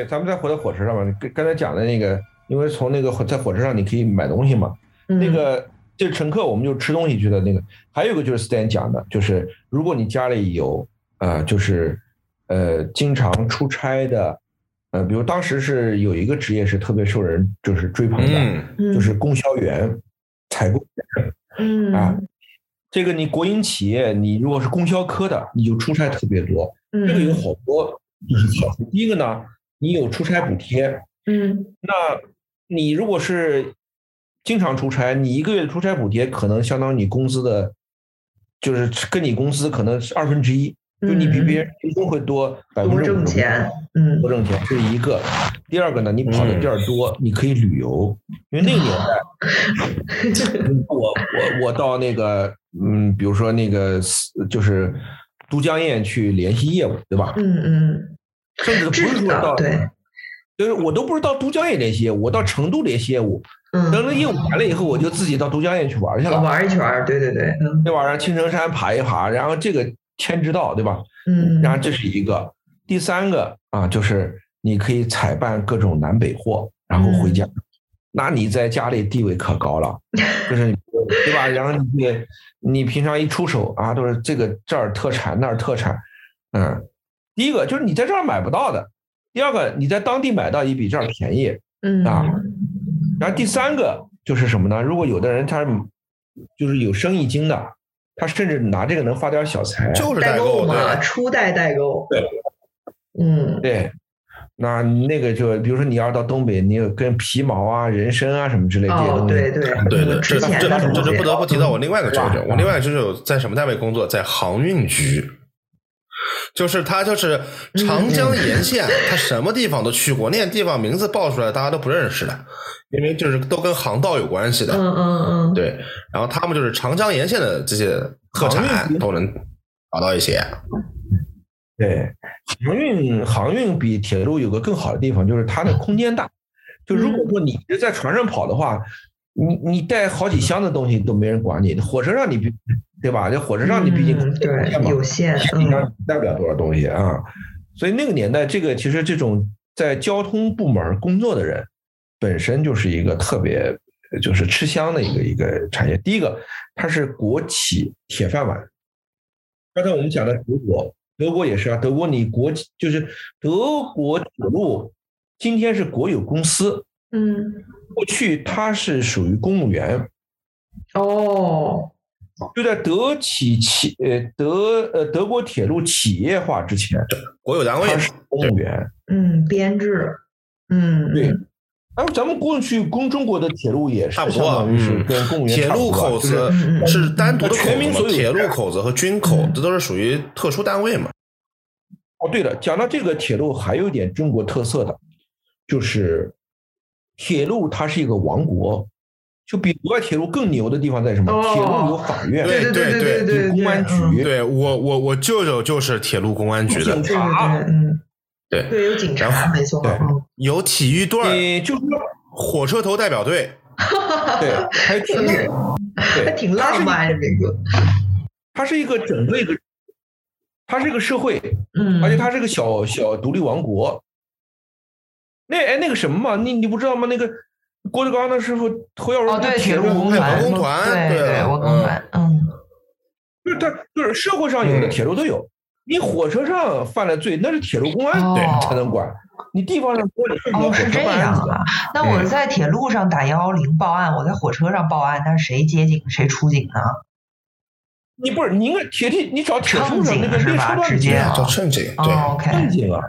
对，咱们再回到火车上吧。刚刚才讲的那个，因为从那个在火车上你可以买东西嘛，那个这乘客我们就吃东西去的那个。还有一个就是 Stan 讲的，就是如果你家里有呃，就是呃经常出差的，呃，比如当时是有一个职业是特别受人就是追捧的，就是供销员、采购员，嗯啊，这个你国营企业你如果是供销科的，你就出差特别多，这个有好多。就是好处。第一个呢，你有出差补贴，嗯，那你如果是经常出差，你一个月的出差补贴可能相当于你工资的，就是跟你工资可能是二分之一，就你比别人一定会多百分之五，挣钱，嗯，多挣钱，这是一个。第二个呢，你跑的地儿多，你可以旅游，因为那个年代，我我我到那个，嗯，比如说那个就是都江堰去联系业务，对吧？嗯嗯。甚至不是说到对，就是我都不是到都江堰联系业务，我到成都联系业务。嗯，等这业务完了以后，我就自己到都江堰去玩去了，玩一圈对。对对对，那晚上青城山爬一爬，然后这个天之道，对吧？嗯，然后这是一个，第三个啊，就是你可以采办各种南北货，然后回家，那你在家里地位可高了，就是对吧？然后你你平常一出手啊，都是这个这儿特产那儿特产，嗯。第一个就是你在这儿买不到的，第二个你在当地买到也比这儿便宜，嗯啊，然后第三个就是什么呢？如果有的人他就是有生意经的，他甚至拿这个能发点小财，就是代购嘛，初代代购，对，嗯，对，那那个就比如说你要到东北，你有跟皮毛啊、人参啊什么之类这些东西，对对对对，这这这就不得不提到我另外一个舅舅，我另外一个舅舅在什么单位工作？在航运局。就是他，就是长江沿线，他什么地方都去过。那些地方名字报出来，大家都不认识的，因为就是都跟航道有关系的。嗯嗯嗯，对。然后他们就是长江沿线的这些特产都能找到一些。对，航运航运比铁路有个更好的地方，就是它的空间大。就如果说你在船上跑的话，你你带好几箱的东西都没人管你。火车上你比。对吧？这火车上你毕竟对有限，带不了多少东西啊。所以那个年代，这个其实这种在交通部门工作的人，本身就是一个特别就是吃香的一个一个产业。第一个，它是国企铁饭碗。刚才我们讲的德国，德国也是啊。德国你国就是德国铁路，今天是国有公司。嗯。过去它是属于公务员。哦。就在德企企呃德呃德国铁路企业化之前，国有单位是公务员，嗯，编制，嗯，对。哎，咱们过去公中国的铁路也是差不多，是跟公务员铁路口子是单独的全民所有，铁路口子和军口这都是属于特殊单位嘛。哦，对了，讲到这个铁路，还有一点中国特色的，就是铁路它是一个王国。就比国外铁路更牛的地方在什么？铁路有法院，对对对对，有公安局。对我我我舅舅就是铁路公安局的。警察，嗯，对对有警察，没错，有体育队，就是火车头代表队，对，还有挺，还挺浪漫的这个。它是一个整个一个，它是一个社会，嗯，而且它是个小小独立王国。那哎那个什么嘛，你你不知道吗？那个。郭德纲的师傅侯耀荣对铁路文工团，对对文工团，嗯，就是他就是社会上有的铁路都有，你火车上犯了罪，那是铁路公安对才能管，你地方上多你顺哦是这样啊，那我在铁路上打幺幺零报案，我在火车上报案，那是谁接警谁出警呢？你不是你应该铁地，你找铁路上那个列车直接。找乘警，对，乘警啊，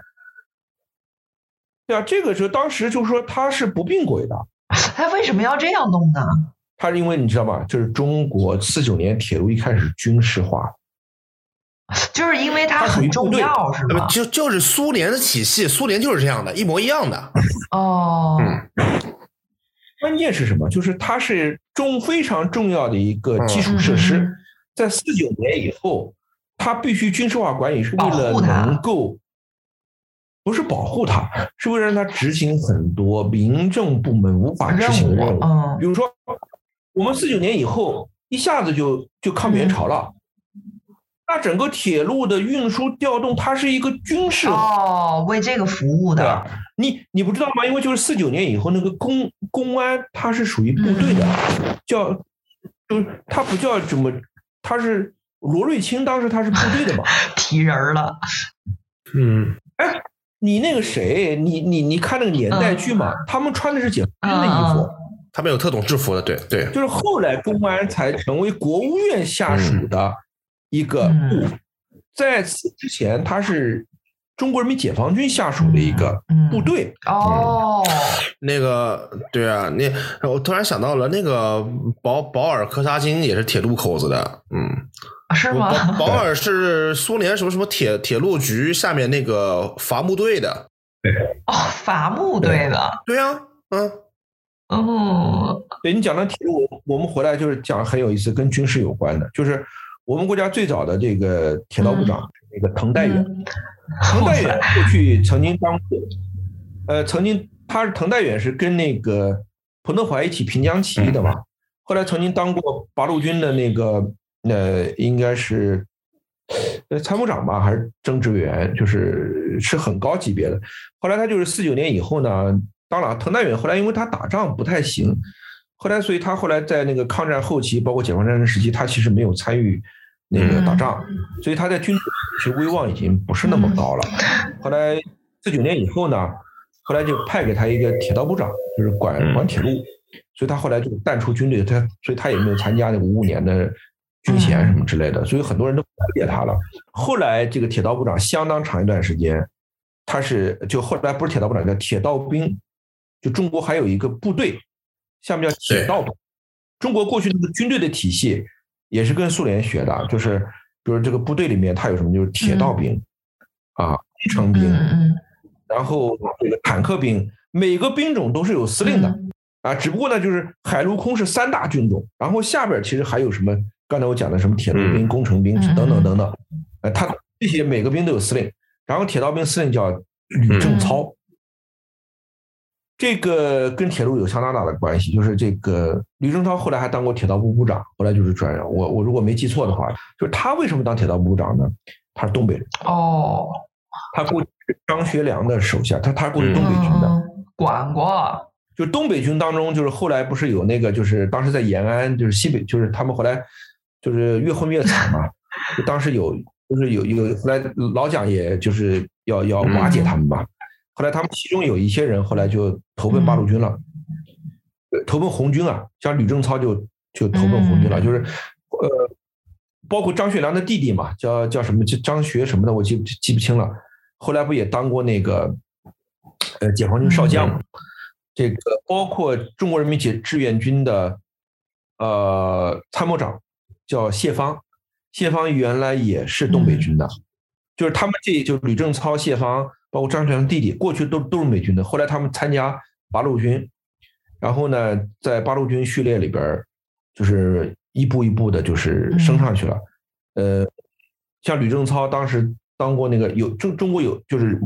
对啊，这个时候当时就说他是不并轨的。他为什么要这样弄呢？他是因为你知道吗？就是中国四九年铁路一开始军事化，就是因为它很重要，是吗？就就是苏联的体系，苏联就是这样的，一模一样的。哦，关键是什么？就是它是中非常重要的一个基础设施，在四九年以后，它必须军事化管理，是为了能够。不是保护他，是为了让他执行很多民政部门无法执行的任务。嗯，比如说，我们四九年以后一下子就就抗美援朝了，那整个铁路的运输调动，它是一个军事哦，为这个服务的。你你不知道吗？因为就是四九年以后，那个公公安它是属于部队的，叫就是它不叫什么，它是罗瑞卿当时他是部队的嘛，提人了。嗯，哎，你那个谁，你你你看那个年代剧嘛，他们穿的是解放军的衣服，他们有特种制服的，对对，就是后来公安才成为国务院下属的。一个部，在此之前，他是中国人民解放军下属的一个部队。哦，那个，对啊，那我突然想到了，那个保保尔柯察金也是铁路口子的，嗯，是吗？保尔 是苏联什么什么铁铁路局下面那个伐木队的。对，哦，伐木队的。对呀，嗯，哦，对你讲的铁路，我们回来就是讲很有意思，跟军事有关的，就是。我们国家最早的这个铁道部长，那个滕代远，滕代远过去曾经当过，呃，曾经他是滕代远是跟那个彭德怀一起平江起义的嘛，后来曾经当过八路军的那个，呃，应该是呃参谋长吧，还是政治委员，就是是很高级别的。后来他就是四九年以后呢，当了滕代远，后来因为他打仗不太行。后来，所以他后来在那个抗战后期，包括解放战争时期，他其实没有参与那个打仗，所以他在军队其实威望已经不是那么高了。后来四九年以后呢，后来就派给他一个铁道部长，就是管管铁路，所以他后来就淡出军队，他所以他也没有参加那五五年的军衔什么之类的，所以很多人都不了解他了。后来这个铁道部长相当长一段时间，他是就后来不是铁道部长叫铁道兵，就中国还有一个部队。下面叫铁道部，中国过去那个军队的体系也是跟苏联学的，就是比如这个部队里面它有什么，就是铁道兵啊，工程兵，然后这个坦克兵，每个兵种都是有司令的啊，只不过呢，就是海陆空是三大军种，然后下边其实还有什么，刚才我讲的什么铁路兵、工程兵等等等等，呃，他这些每个兵都有司令，然后铁道兵司令叫吕正操。这个跟铁路有相当大的关系，就是这个吕正操后来还当过铁道部部长，后来就是转任。我我如果没记错的话，就是他为什么当铁道部部长呢？他是东北人哦，他过去张学良的手下，他他过去东北军的管过。就东北军当中，就是后来不是有那个，就是当时在延安，就是西北，就是他们后来就是越混越惨嘛。就当时有，就是有有后来老蒋也就是要要瓦解他们嘛。后来他们其中有一些人后来就投奔八路军了，投奔红军啊，像吕正操就就投奔红军了，就是呃，包括张学良的弟弟嘛，叫叫什么叫张学什么的，我记记不清了。后来不也当过那个呃解放军少将嘛？这个包括中国人民解志愿军的呃参谋长叫谢芳，谢芳原来也是东北军的，就是他们这就吕正操、谢芳。包括张学良弟弟，过去都都是美军的，后来他们参加八路军，然后呢，在八路军序列里边，就是一步一步的，就是升上去了。呃，像吕正操当时当过那个有中中国有就是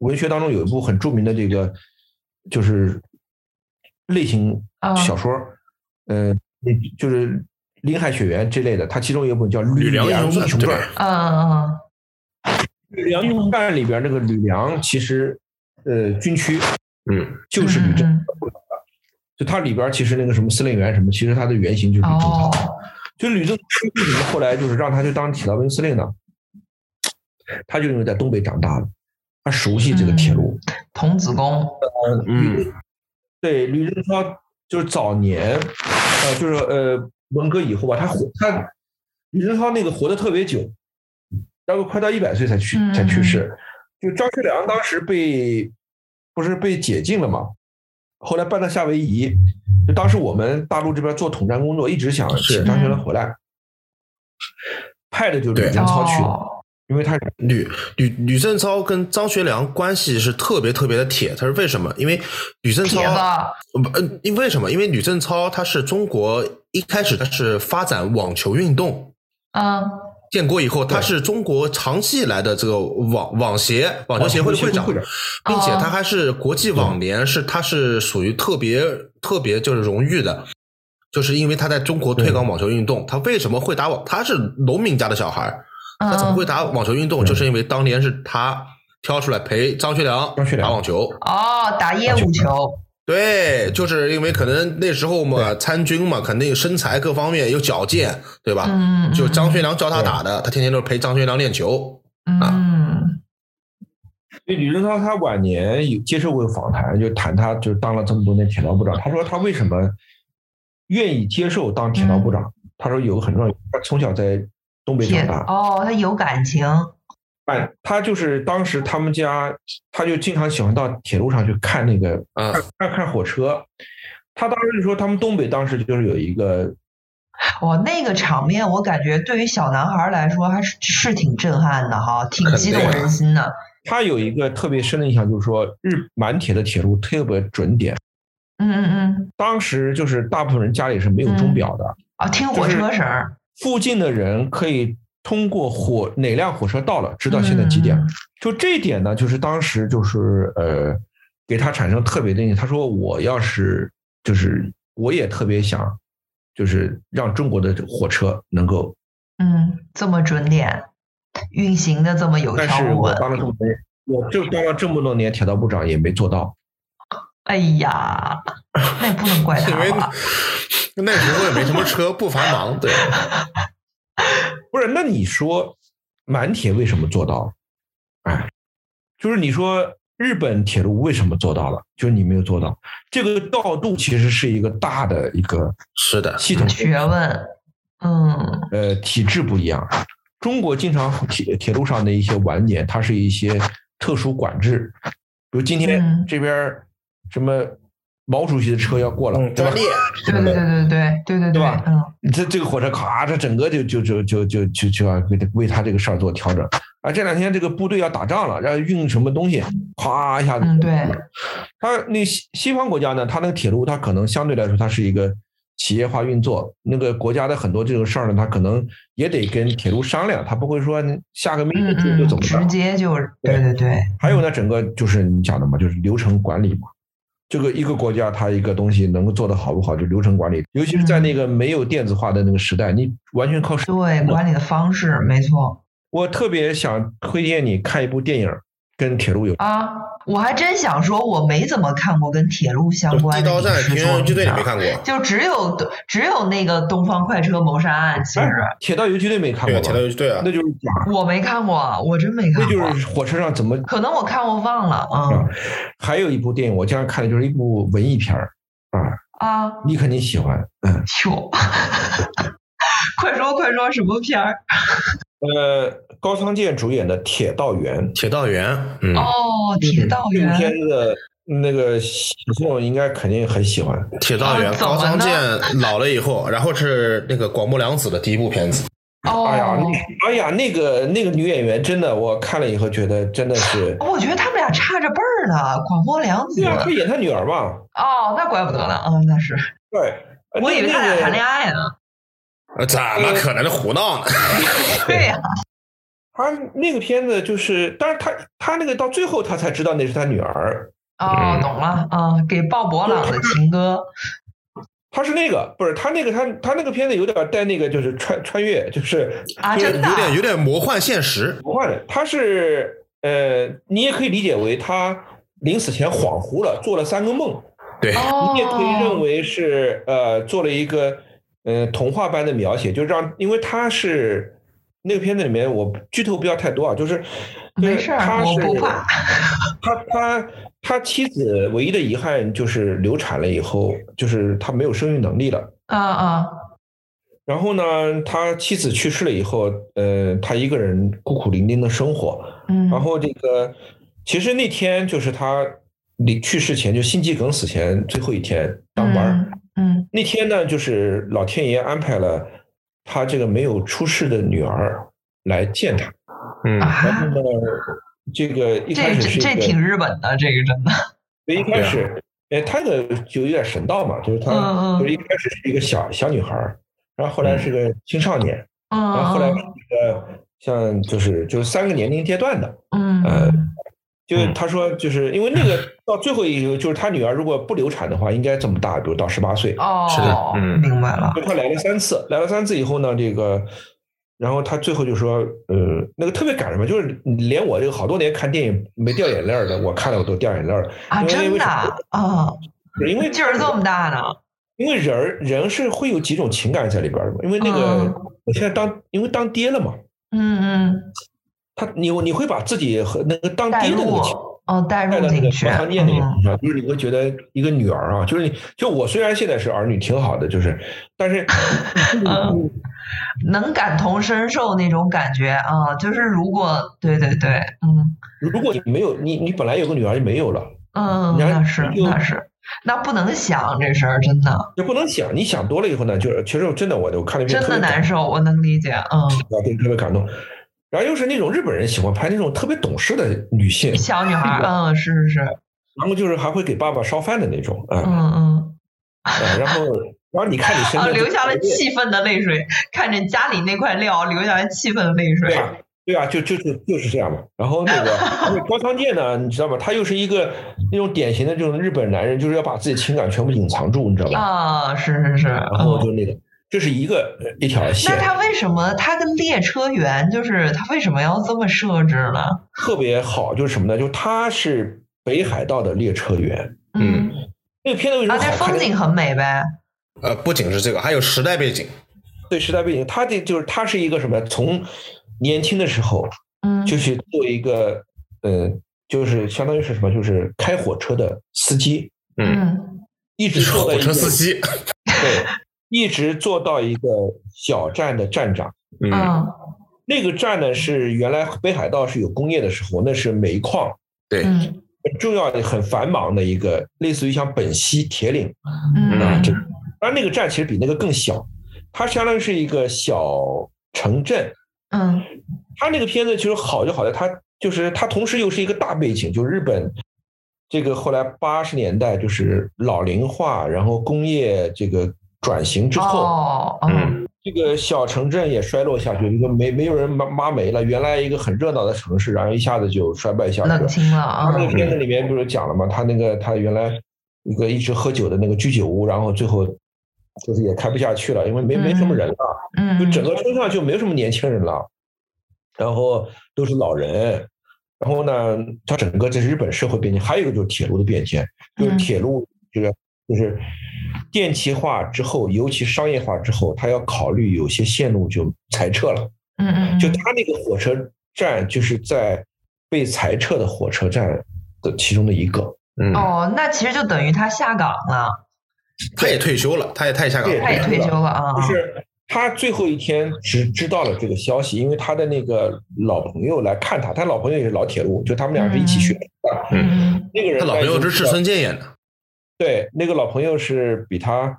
文学当中有一部很著名的这个就是类型小说，呃，就是林海雪原这类的，它其中有一本叫《吕梁英雄传》。嗯嗯嗯。吕梁英雄传里边那个吕梁，其实，呃，军区，嗯，就是吕正。就它里边其实那个什么司令员什么，其实他的原型就是吕正操。就吕正操为什么后来就是让他去当铁道兵司令呢？他就因为在东北长大的，他熟悉这个铁路。童子功。嗯，对，吕正操就是早年，呃，就是呃，文革以后吧，他活他吕正操那个活得特别久。大概快到一百岁才去才去世，就张学良当时被不是被解禁了嘛，后来搬到夏威夷，就当时我们大陆这边做统战工作，一直想请张学良回来，派的就是吕正操去的，因为他吕吕吕正操跟张学良关系是特别特别的铁，他是为什么？因为吕正操不呃，因为什么？因为吕正操他是中国一开始他是发展网球运动啊。建国以后，他是中国长期以来的这个网网协网球协会的会长，并且他还是国际网联，是他是属于特别特别就是荣誉的，就是因为他在中国推广网球运动。他为什么会打网？他是农民家的小孩他怎么会打网球运动？就是因为当年是他挑出来陪张学良打网球。哦，打业务球。对，就是因为可能那时候嘛，参军嘛，肯定身材各方面有矫健，对吧？嗯。就张学良教他打的，他天天都陪张学良练球。嗯。所以李政涛他晚年有接受过访谈，就谈他就当了这么多年铁道部长，他说他为什么愿意接受当铁道部长？他说有个很重要，他从小在东北长大。哦，他有感情。哎，他就是当时他们家，他就经常喜欢到铁路上去看那个，看看看火车。他当时就说，他们东北当时就是有一个，哇，那个场面我感觉对于小男孩来说还是是挺震撼的哈，挺激动人心的。他有一个特别深的印象，就是说日满铁的铁路特别准点。嗯嗯嗯。当时就是大部分人家里是没有钟表的啊，听火车声。附近的人可以。通过火哪辆火车到了，知道现在几点了。就这一点呢，就是当时就是呃，给他产生特别的印象。他说：“我要是就是我也特别想，就是让中国的火车能够嗯这么准点运行的这么有条不紊。”当了这么多年，我就当了这么多年铁道部长也没做到。哎呀，那也不能怪他 吧？那时候也没什么车，不繁忙，对。不是，那你说满铁为什么做到了？哎，就是你说日本铁路为什么做到了？就是你没有做到。这个调度其实是一个大的一个是的系统学问，嗯，呃，体制不一样。中国经常铁铁路上的一些晚点，它是一些特殊管制，比如今天这边什么。毛主席的车要过了，列？对对对对对对对对吧？嗯，这这个火车咔，这整个就就就就就就就要给为他这个事儿做调整。啊，这两天这个部队要打仗了，要运什么东西，哗一下子。嗯，对他那西西方国家呢，他那个铁路，他可能相对来说，它是一个企业化运作。那个国家的很多这个事儿呢，他可能也得跟铁路商量，他不会说下个命令就就走。直接就对对对。还有呢，整个就是你讲的嘛，就是流程管理嘛。这个一个国家，它一个东西能够做得好不好，就流程管理，尤其是在那个没有电子化的那个时代，你完全靠对管理的方式，没错。我特别想推荐你看一部电影。跟铁路有啊，我还真想说，我没怎么看过跟铁路相关的。地道战平原游击队你没看过？就只有只有那个东方快车谋杀案，其实。铁道游击队没看过。铁道游击队啊，那就是假。我没看过，我真没看过。那就是火车上怎么？可能我看过忘了啊。还有一部电影，我经常看的就是一部文艺片儿啊啊，你肯定喜欢，嗯。哟，快说快说，什么片儿？呃，高仓健主演的《铁道员》，铁道员，嗯哦，铁道员，这部片子那个喜庆应该肯定很喜欢。铁道员，高仓健老了以后，然后是那个广末凉子的第一部片子。哦，哎呀，哎呀，那个那个女演员真的，我看了以后觉得真的是。我觉得他们俩差着辈儿呢，广末凉子。对啊，他演他女儿嘛。哦，那怪不得呢，嗯，那是。对，我以为他俩谈恋爱呢。怎么可能胡闹呢？对呀，他那个片子就是，但是他他那个到最后他才知道那是他女儿。哦，懂了，啊，给鲍勃朗的情歌。他是那个，不是他那个，他他那个片子有点带那个，就是穿穿越，就是啊，有点有点魔幻现实。魔幻的，他是呃，你也可以理解为他临死前恍惚了，做了三个梦。对，你也可以认为是呃，做了一个。嗯，童话般的描写，就让，因为他是那个片子里面，我剧透不要太多啊，就是没事，我不怕。他他他妻子唯一的遗憾就是流产了以后，就是他没有生育能力了。啊啊。然后呢，他妻子去世了以后，呃，他一个人孤苦伶仃的生活。嗯。然后这个，其实那天就是他离去世前，就心肌梗死前最后一天当班。嗯，那天呢，就是老天爷安排了他这个没有出世的女儿来见他。嗯，然后呢，这个一开始是这挺日本的，这个真的。一开始，哎，他的就有点神道嘛，就是他就是一开始是一个小小女孩，然后后来是个青少年，然后后来是一个像就是就是三个年龄阶段的，嗯。呃。就他说，就是因为那个 到最后一个，就是他女儿如果不流产的话，应该这么大，比如到十八岁。哦，是的，嗯，明白了。就他来了三次，来了三次以后呢，这个然后他最后就说，呃，那个特别感人嘛，就是连我这个好多年看电影没掉眼泪的，我看了我都掉眼泪啊，真的啊，因为劲儿这么大呢。因为人人是会有几种情感在里边的嘛，因为那个我现在当因为当爹了嘛，嗯嗯，他你你会把自己和那个当爹的那个情哦带入那个，就是你会觉得一个女儿啊，就是你就我虽然现在是儿女挺好的，就是但是 能感同身受那种感觉啊，就是如果对对对，嗯，如果你没有你你本来有个女儿就没有了，嗯，那是那是。那不能想这事儿，真的就不能想。你想多了以后呢，就是其实真的，我我看了一遍，真的难受，我能理解，嗯。啊，对，特别感动。然后又是那种日本人喜欢拍那种特别懂事的女性，小女孩，嗯，是是是。然后就是还会给爸爸烧饭的那种，嗯嗯嗯。然后，然后你看你身边流下了气愤的泪水，看着家里那块料，流下了气愤的泪水。对啊，就就就就是这样嘛。然后那个高仓健呢，你知道吗？他又是一个那种典型的这种日本男人，就是要把自己情感全部隐藏住，你知道吧？啊，是是是。然后就那个，这是一个一条线。那他为什么他跟列车员，就是他为什么要这么设置呢？特别好，就是什么呢？就他是北海道的列车员。嗯。那个片子为什么好看？风景很美呗。呃，不仅是这个，还有时代背景。对时代背景，他这就是他是一个什么？从年轻的时候，嗯，就去做一个，呃，就是相当于是什么，就是开火车的司机，嗯，一直做火车司机，对，一直做到一个小站的站长，嗯，那个站呢是原来北海道是有工业的时候，那是煤矿，对，很重要的、很繁忙的一个，类似于像本溪铁岭，嗯啊，这，而那个站其实比那个更小，它相当于是一个小城镇。嗯，他那个片子其实好就好在，它就是它同时又是一个大背景，就是日本这个后来八十年代就是老龄化，然后工业这个转型之后，嗯，这个小城镇也衰落下去，一个没没有人妈妈没了，原来一个很热闹的城市，然后一下子就衰败下去，冷清了啊。他那个片子里面不是讲了吗？他那个他原来一个一直喝酒的那个居酒屋，然后最后。就是也开不下去了，因为没没什么人了，嗯，就整个村上就没有什么年轻人了，然后都是老人，然后呢，它整个这是日本社会变迁，还有一个就是铁路的变迁，就是铁路就是就是电气化之后，尤其商业化之后，他要考虑有些线路就裁撤了，嗯嗯，就他那个火车站就是在被裁撤的火车站的其中的一个，嗯，哦，那其实就等于他下岗了。他也退休了，他也他也下岗了，他也退休了啊。就是他最后一天只知道了这个消息，因为他的那个老朋友来看他，他老朋友也是老铁路，就他们俩是一起学的。嗯，那个人他老朋友是志村健演的。对，那个老朋友是比他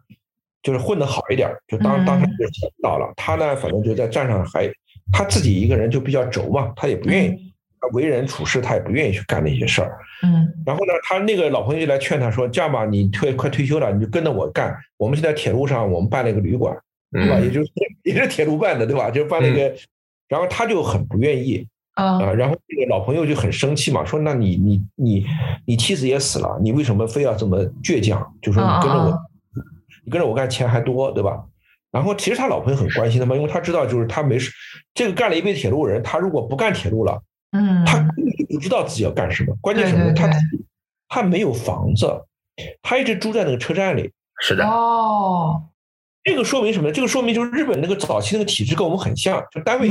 就是混的好一点，就当当时就领导了。他呢，反正就在站上还他自己一个人就比较轴嘛，他也不愿意。他为人处事，他也不愿意去干那些事儿。嗯，然后呢，他那个老朋友就来劝他说：“这样吧，你退快退休了，你就跟着我干。我们现在铁路上，我们办了一个旅馆，对吧？也就是 也是铁路办的，对吧？就办了一个。然后他就很不愿意啊。然后这个老朋友就很生气嘛，说：那你你你你妻子也死了，你为什么非要这么倔强？就说你跟着我，你跟着我干，钱还多，对吧？然后其实他老朋友很关心他嘛，因为他知道就是他没事，这个干了一辈子铁路人，他如果不干铁路了。”嗯，他不知道自己要干什么，关键什么？他他没有房子，他一直住在那个车站里。是的。哦，这个说明什么？这个说明就是日本那个早期那个体制跟我们很像，就单位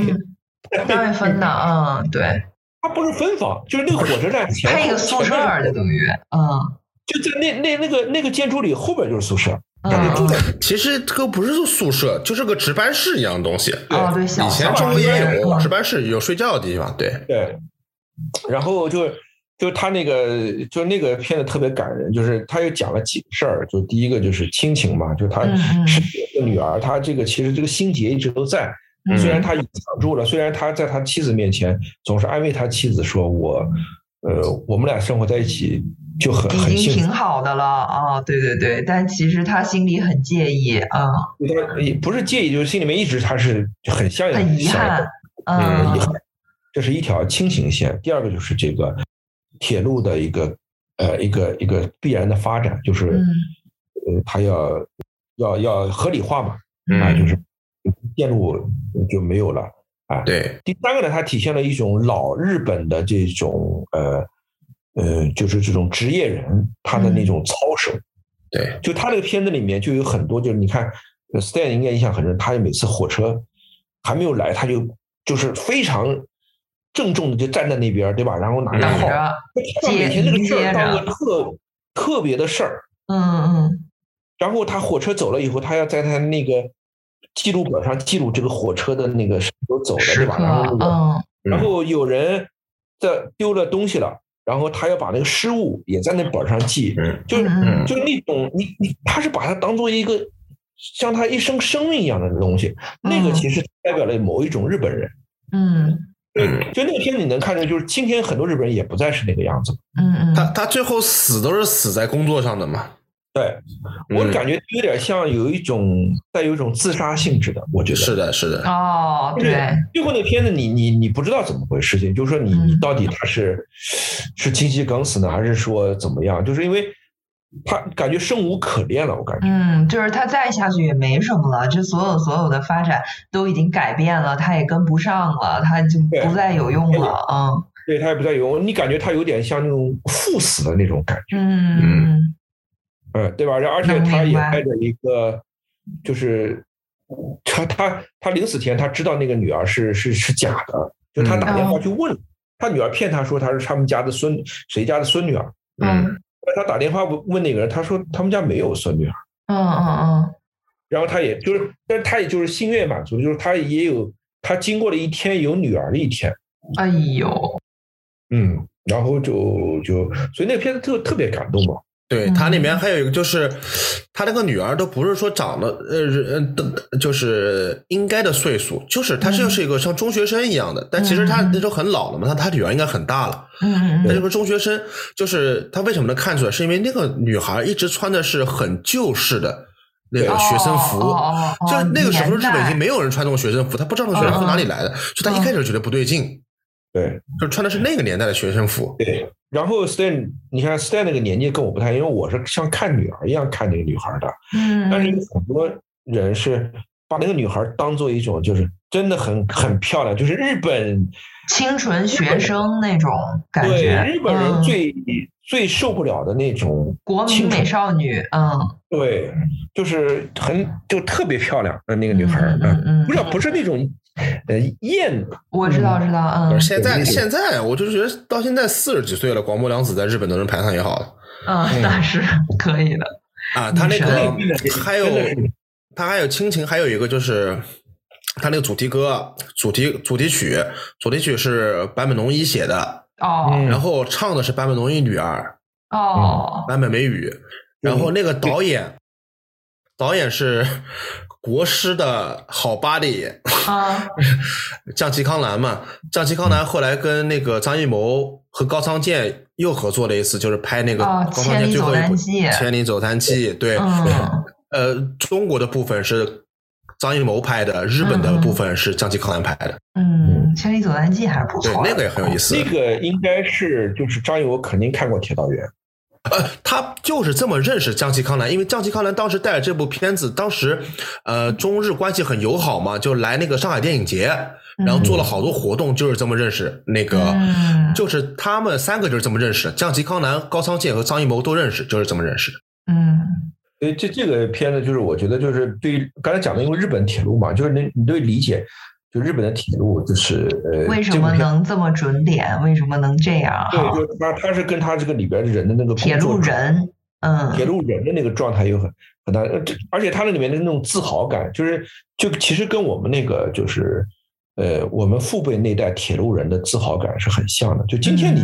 单位分的，嗯，对。他不是分房，就是那个火车站前配一个宿舍的等于，嗯，就在那那那个那个建筑里后边就是宿舍。其实这个不是宿舍，就是个值班室一样的东西。哦，对，以前中国也有值班室，有睡觉的地方。对对。然后就就他那个就那个片子特别感人，就是他又讲了几个事儿。就第一个就是亲情嘛，就他是个女儿，他这个其实这个心结一直都在，虽然他隐藏住了，虽然他在他妻子面前总是安慰他妻子说：“我呃，我们俩生活在一起。”就很已经挺好的了啊，对对对，但其实他心里很介意啊。他也不是介意，就是心里面一直他是很像很遗憾，嗯，遗憾。这是一条轻型线，第二个就是这个铁路的一个呃一个一个必然的发展，就是呃他要要要合理化嘛，啊，就是电路就没有了，啊。对，第三个呢，它体现了一种老日本的这种呃呃，就是这种职业人他的那种操守。对，就他这个片子里面就有很多，就是你看，Stan 应该印象很深，他每次火车还没有来，他就就是非常郑重的就站在那边，对吧？然后拿着号，他每天这个事儿当个特特别的事儿。嗯嗯。然后他火车走了以后，他要在他那个记录本上记录这个火车的那个什么都走的，对吧？然后那个，然后有人在丢了东西了。然后他要把那个失误也在那本上记，就是就是那种你你他是把它当做一个像他一生生命一样的东西，那个其实代表了某一种日本人。嗯，对，就那天你能看出，就是今天很多日本人也不再是那个样子。嗯嗯，他他最后死都是死在工作上的嘛。对，我感觉有点像有一种带有一种自杀性质的，我觉得是的，是的。哦，对。最后那片子，你你你不知道怎么回事情，就是说你你到底他是是心肌梗死呢，还是说怎么样？就是因为他感觉生无可恋了，我感觉。嗯，就是他再下去也没什么了，就所有所有的发展都已经改变了，他也跟不上了，他就不再有用了。嗯，对他也不再有用，你感觉他有点像那种赴死的那种感觉。嗯嗯。嗯，对吧？然后而且他也带着一个，就是他他他临死前他知道那个女儿是是是假的，就他打电话去问他女儿骗他说他是他们家的孙谁家的孙女儿。嗯，他打电话问问那个人，他说他们家没有孙女儿。嗯嗯嗯。然后他也就是，但是他也就是心愿满足，就是他也有他经过了一天有女儿的一天。哎呦，嗯，然后就就所以那个片子特特别感动嘛。对他里面还有一个，就是他那个女儿都不是说长得呃呃，就是应该的岁数，就是他就是一个像中学生一样的，但其实他那时候很老了嘛，他他女儿应该很大了，嗯，那就是中学生，就是他为什么能看出来，是因为那个女孩一直穿的是很旧式的那个学生服，就是那个时候日本已经没有人穿那种学生服，他不知道那学生服哪里来的，就他一开始觉得不对劲。对，就穿的是那个年代的学生服。对，然后 Stan，你看 Stan 那个年纪跟我不太，因为我是像看女儿一样看那个女孩的。嗯。但是有很多人是把那个女孩当做一种，就是真的很很漂亮，就是日本清纯学生那种感觉。对，日本人最最受不了的那种国民美少女。嗯。对，就是很就特别漂亮的那个女孩。嗯嗯。不是不是那种。呃，燕，我知道，知道，嗯。现在，现在，我就觉得到现在四十几岁了，广播凉子在日本都能排上也好了。嗯，那是可以的。啊，他那个还有，他还有亲情，还有一个就是他那个主题歌，主题主题曲，主题曲是坂本龙一写的哦，然后唱的是坂本龙一女儿哦，坂本美雨，然后那个导演，导演是。国师的好 buddy 啊，降旗康南嘛，降旗康南后来跟那个张艺谋和高仓健又合作了一次，就是拍那个高仓健最后一部《千里走单骑》。对，呃，中国的部分是张艺谋拍的，日本的部分是降旗康南拍的。嗯，《千里走单骑》还是不错，对，那个也很有意思。那个应该是就是张艺谋肯定看过《铁道员》。呃，他就是这么认识江崎康南，因为江崎康南当时带着这部片子，当时呃中日关系很友好嘛，就来那个上海电影节，然后做了好多活动，就是这么认识那个，就是他们三个就是这么认识，江崎康南、高仓健和张艺谋都认识，就是这么认识的。嗯，所以这这个片子就是我觉得就是对于刚才讲的，因为日本铁路嘛，就是你你对理解。就日本的铁路，就是呃，为什么能这么准点？为什么能这样？对，就他他是跟他这个里边人的那个铁路人，嗯，铁路人的那个状态有很很大，而且他那里面的那种自豪感，就是就其实跟我们那个就是呃，我们父辈那代铁路人的自豪感是很像的。就今天你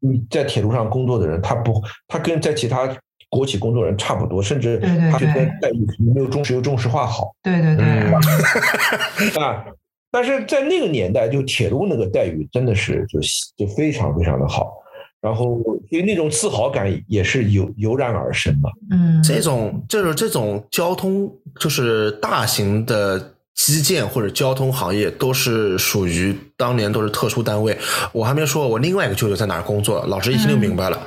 你在铁路上工作的人，他不他跟在其他国企工作人差不多，甚至他跟待遇没有中石油、中石化好。对对对，啊。但是在那个年代，就铁路那个待遇真的是就就非常非常的好，然后因为那种自豪感也是油油然而生嘛。嗯，这种就是这种交通，就是大型的基建或者交通行业，都是属于当年都是特殊单位。我还没说，我另外一个舅舅在哪儿工作，老师一听就明白了，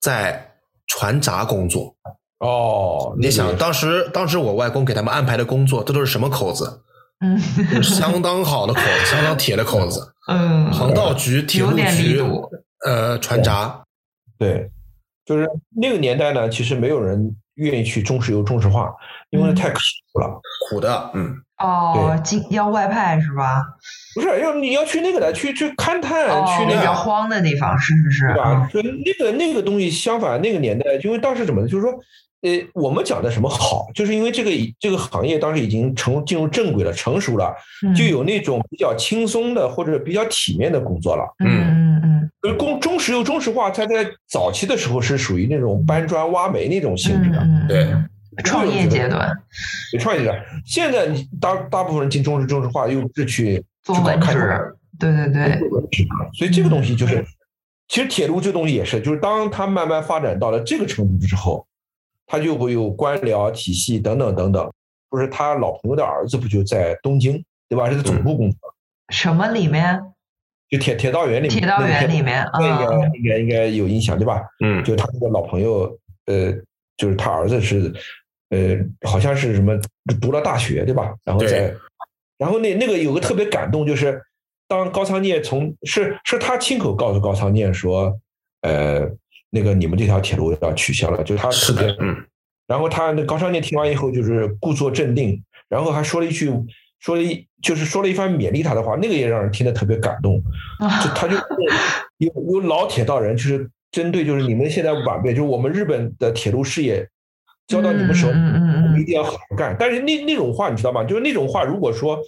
在船闸工作。哦，你想当时当时我外公给他们安排的工作，这都是什么口子？嗯，相当好的口子，相当铁的口子。嗯，航道局、铁路局，呃，船闸，对，就是那个年代呢，其实没有人愿意去中石油、中石化，因为嗯。太苦了。苦的，嗯，哦，进要外派是吧？不是要你要去那个的，去去勘探，哦，去那个比较荒的地方，是是是。对吧？就那个那个东西，相反那个年代，因为当时怎么呢？就是说，呃，我们讲的什么好，就是因为这个这个行业当时已经成进入正轨了，成熟了，嗯就有那种比较轻松的或者比较体面的工作了。嗯嗯嗯而中中石油、中石化，它在早期的时候是属于那种搬砖挖煤那种性质的，嗯，对嗯，创业阶段有创业阶段。现在你大大部分人进中式中式化又是去去搞做文职，对对对，所以这个东西就是，其实铁路这个东西也是，就是当它慢慢发展到了这个程度之后，它就会有官僚体系等等等等。不是他老朋友的儿子不就在东京对吧？是在总部工作，什么里面？就铁铁道员里面，铁道员里面，那个嗯应该应该有印象对吧？嗯，就他那个老朋友，呃，就是他儿子是，呃，好像是什么读了大学对吧？然后对在，然后那那个有个特别感动，就是当高仓健从是是他亲口告诉高仓健说，呃，那个你们这条铁路要取消了，就是他特别是的，嗯，然后他那高仓健听完以后就是故作镇定，然后还说了一句，说了一就是说了一番勉励他的话，那个也让人听得特别感动。就他就 有有老铁道人，就是针对就是你们现在晚辈，就是我们日本的铁路事业交到你们手里，我们一定要好好干。但是那那种话你知道吗？就是那种话，如果说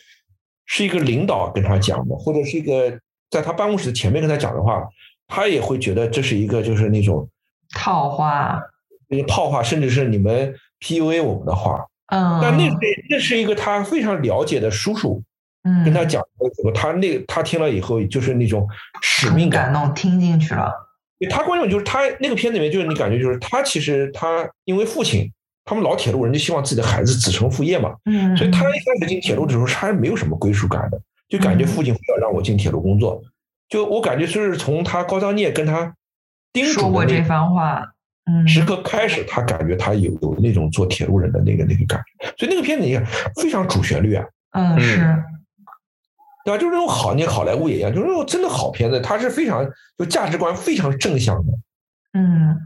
是一个领导跟他讲的，或者是一个在他办公室前面跟他讲的话，他也会觉得这是一个就是那种套话，那个套话，甚至是你们 PUA 我们的话。嗯，但那是那是一个他非常了解的叔叔嗯跟他讲的时候，他那他听了以后就是那种使命感很感。动，听进去了，他观众就是他那个片子里面，就是你感觉就是他其实他因为父亲，他们老铁路人就希望自己的孩子子承父业嘛，嗯，所以他一开始进铁路的时候，他是没有什么归属感的，就感觉父亲非要让我进铁路工作。就我感觉就是从他高仓健跟他叮嘱说过这番话，嗯，时刻开始，他感觉他有有那种做铁路人的那个那个感觉，所以那个片子你看非常主旋律啊，嗯是，对吧？就是那种好，你好莱坞也一样，就是那种真的好片子，它是非常就价值观非常正向的嗯，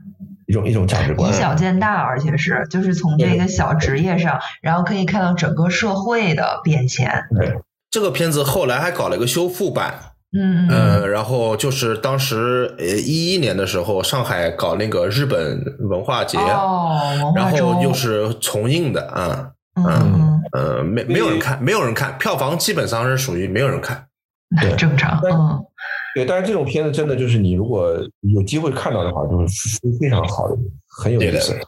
一种一种价值观。以。小见大，而且是就是从这个小职业上，然后可以看到整个社会的变迁，对，这个片子后来还搞了一个修复版，嗯嗯呃，然后就是当时呃一一年的时候，上海搞那个日本文化节，哦，文然后又是重映的啊，嗯嗯，呃，没没有人看，没有人看，票房基本上是属于没有人看。很正常，嗯对，但是这种片子真的就是你如果有机会看到的话，就是非非常好的，很有意思。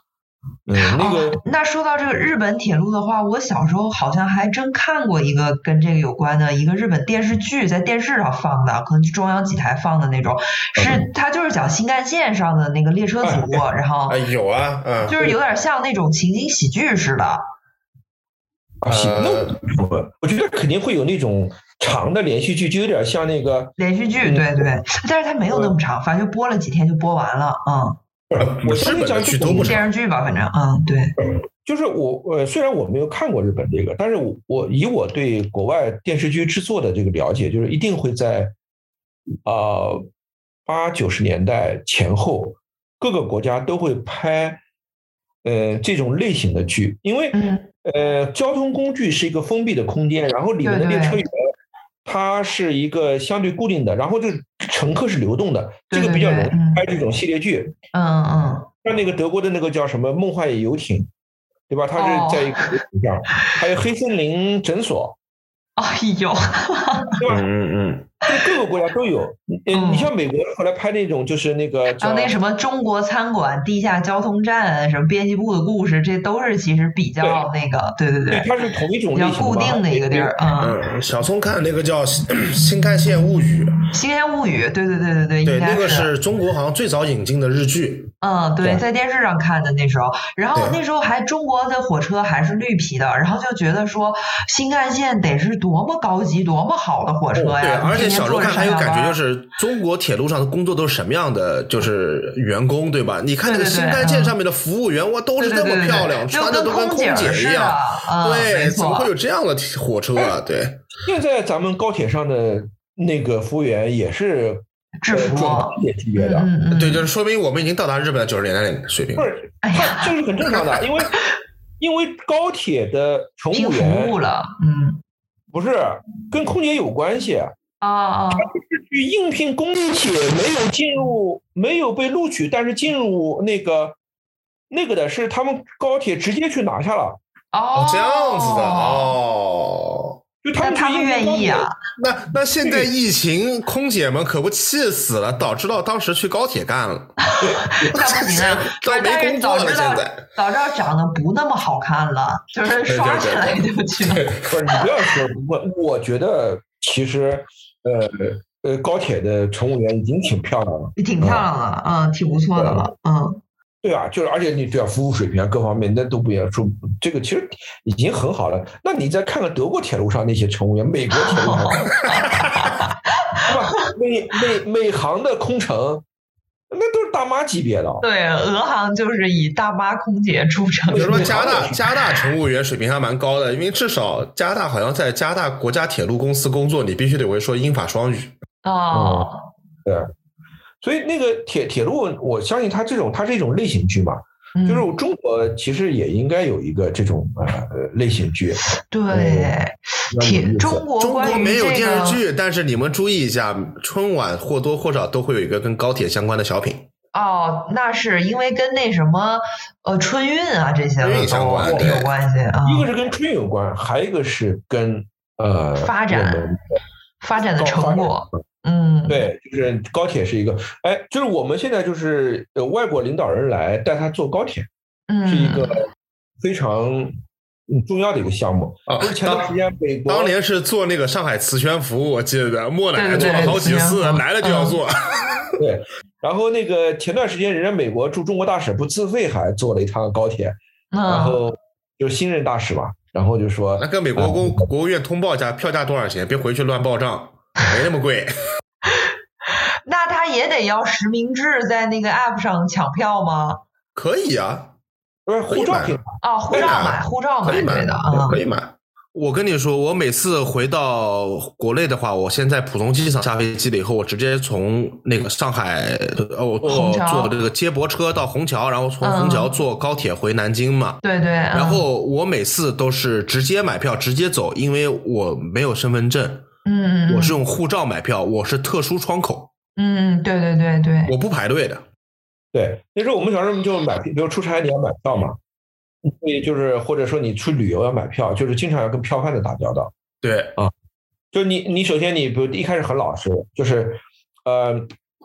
嗯，那个哦，那说到这个日本铁路的话，我小时候好像还真看过一个跟这个有关的一个日本电视剧，在电视上放的，可能是中央几台放的那种，是它就是讲新干线上的那个列车组，然后啊，有啊，嗯，就是有点像那种情景喜剧似的。啊，行，那呃我我觉得肯定会有那种长的连续剧，就有点像那个，连续剧，嗯对对，但是它没有那么长，反正就播了几天就播完了，嗯，我日本的相信讲剧都不电视剧吧，反正，嗯，对，就是我呃，虽然我没有看过日本这个，但是我我以我对国外电视剧制作的这个了解，就是一定会在呃八九十年代前后，各个国家都会拍呃这种类型的剧，因为嗯呃交通工具是一个封闭的空间，然后里面的列车员它是一个相对固定的，然后这个乘客是流动的，这个比较容易拍这种系列剧。嗯嗯，像那个德国的那个叫什么梦幻游艇，对吧？它哦是在一个游艇上，还有黑森林诊所，哎呦，对吧？嗯嗯这各个国家都有。嗯，嗯你像美国后来拍那种就是那个还叫有那什么中国餐馆、地下交通站、什么编辑部的故事，这都是其实比较那个，对对对，对，它是同一种比较固定的一个地儿，嗯，嗯嗯，小松看那个叫《新干线物语》，《新干线物语》，对对对对对，对，那个是中国好像最早引进的日剧，嗯，对，在电视上看的那时候，然后那时候还中国的火车还是绿皮的，然后就觉得说新干线得是多么高级、多么好的火车呀对，呀！而且小时候看还有感觉，就是是中国铁路上的工作都是什么样的，就是员工，对吧？你看那个新干线上面的服务员，哇，都是这么漂亮，穿的都跟空姐一样。，嗯，对，怎么会有这样的火车啊？对，现在咱们高铁上的那个服务员也是制服呃中高铁级别的，对，就是说明我们已经到达日本的九十年代的水平不。是，哎呀，这是很正常的，因为因为高铁的乘务员务了，嗯。不是跟空姐有关系，啊啊，是去应聘空姐没有进入，没有被录取，但是进入那个那个的是他们高铁直接去拿下了，哦。哦，这样子的，哦。就他们愿意啊，那那现在疫情，空姐们可不气死了，早知道当时去高铁干了，那不行啊，不早知道现在早知道长得不那么好看了，就是刷起来就去了。不是你不要说，我我觉得其实呃呃高铁的乘务员已经挺漂亮了，挺漂亮了，嗯，挺不错的了，嗯，对啊，就是而且你对啊，服务水平啊各方面那都不一样，说这个其实已经很好了。那你再看看德国铁路上那些乘务员，美国铁路上，是吧？美美美航的空乘，那都是大妈级别的。对，俄航就是以大妈空姐著称比如说加拿大，加拿大乘务员水平还蛮高的，因为至少加拿大好像在加拿大国家铁路公司工作，你必须得会说英法双语。哦，对，所以那个铁铁路，我相信它这种它是一种类型剧嘛，嗯。就是中国其实也应该有一个这种呃类型剧。对铁中国中国没有电视剧，但是你们注意一下，春晚或多或少都会有一个跟高铁相关的小品。哦，那是因为跟那什么呃春运啊这些春运的都相关对。有关系啊，一个是跟春运有关，还有一个是跟呃发展发展的成果，嗯，对，就是高铁是一个，哎，就是我们现在就是呃外国领导人来带他坐高铁，嗯，是一个非常嗯重要的一个项目。啊不是前段时间美国当年是做那个上海磁悬浮，我记得莫奶奶做了好几次，来了就要做。对，然后那个前段时间人家美国驻中国大使不自费还坐了一趟高铁，然嗯，后就新任大使嘛，然后就说那跟美国公国务院通报一下票价多少钱，别回去乱报账，没那么贵。那他也得要实名制在那个 app 上抢票吗？可以啊，不是护照可以拿哦，护照买，护照买可以买对的啊，可以买。我跟你说，我每次回到国内的话，我先在浦东机场下飞机了以后，我直接从那个上海，哦，我坐坐这个接驳车到虹桥，然后从虹桥坐高铁回南京嘛。对对，然然后我每次都是直接买票直接走，因为我没有身份证，嗯，嗯我是用护照买票，我是特殊窗口，嗯，对对对对，我不排队的。对，那时候我们小时候就买，比如出差你要买票嘛，所以就是或者说你去旅游要买票，就是经常要跟票贩子打交道。对啊，就你你首先你比如一开始很老实，就是呃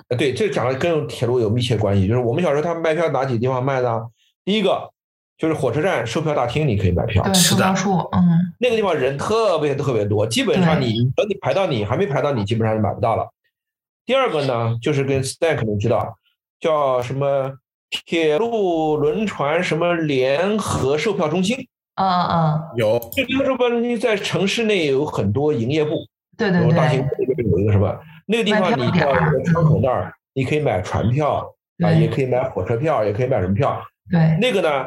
呃对，这讲的跟铁路有密切关系。就是我们小时候他们卖票哪几个地方卖呢？第一个就是火车站售票大厅，你可以买票，对，是的。售票处，嗯，那个地方人特别特别多，基本上你等你排到你还没排到你，基本上就买不到了。第二个呢，就是跟 Stan 可能知道，叫什么铁路轮船什么联合售票中心。嗯嗯，有这联合售票中心在城市内有很多营业部，对对比如大兴对，那边有一个什么，那个地方你到那个窗口那儿，你可以买船票啊，也可以买火车票，也可以买什么票。对。那个呢，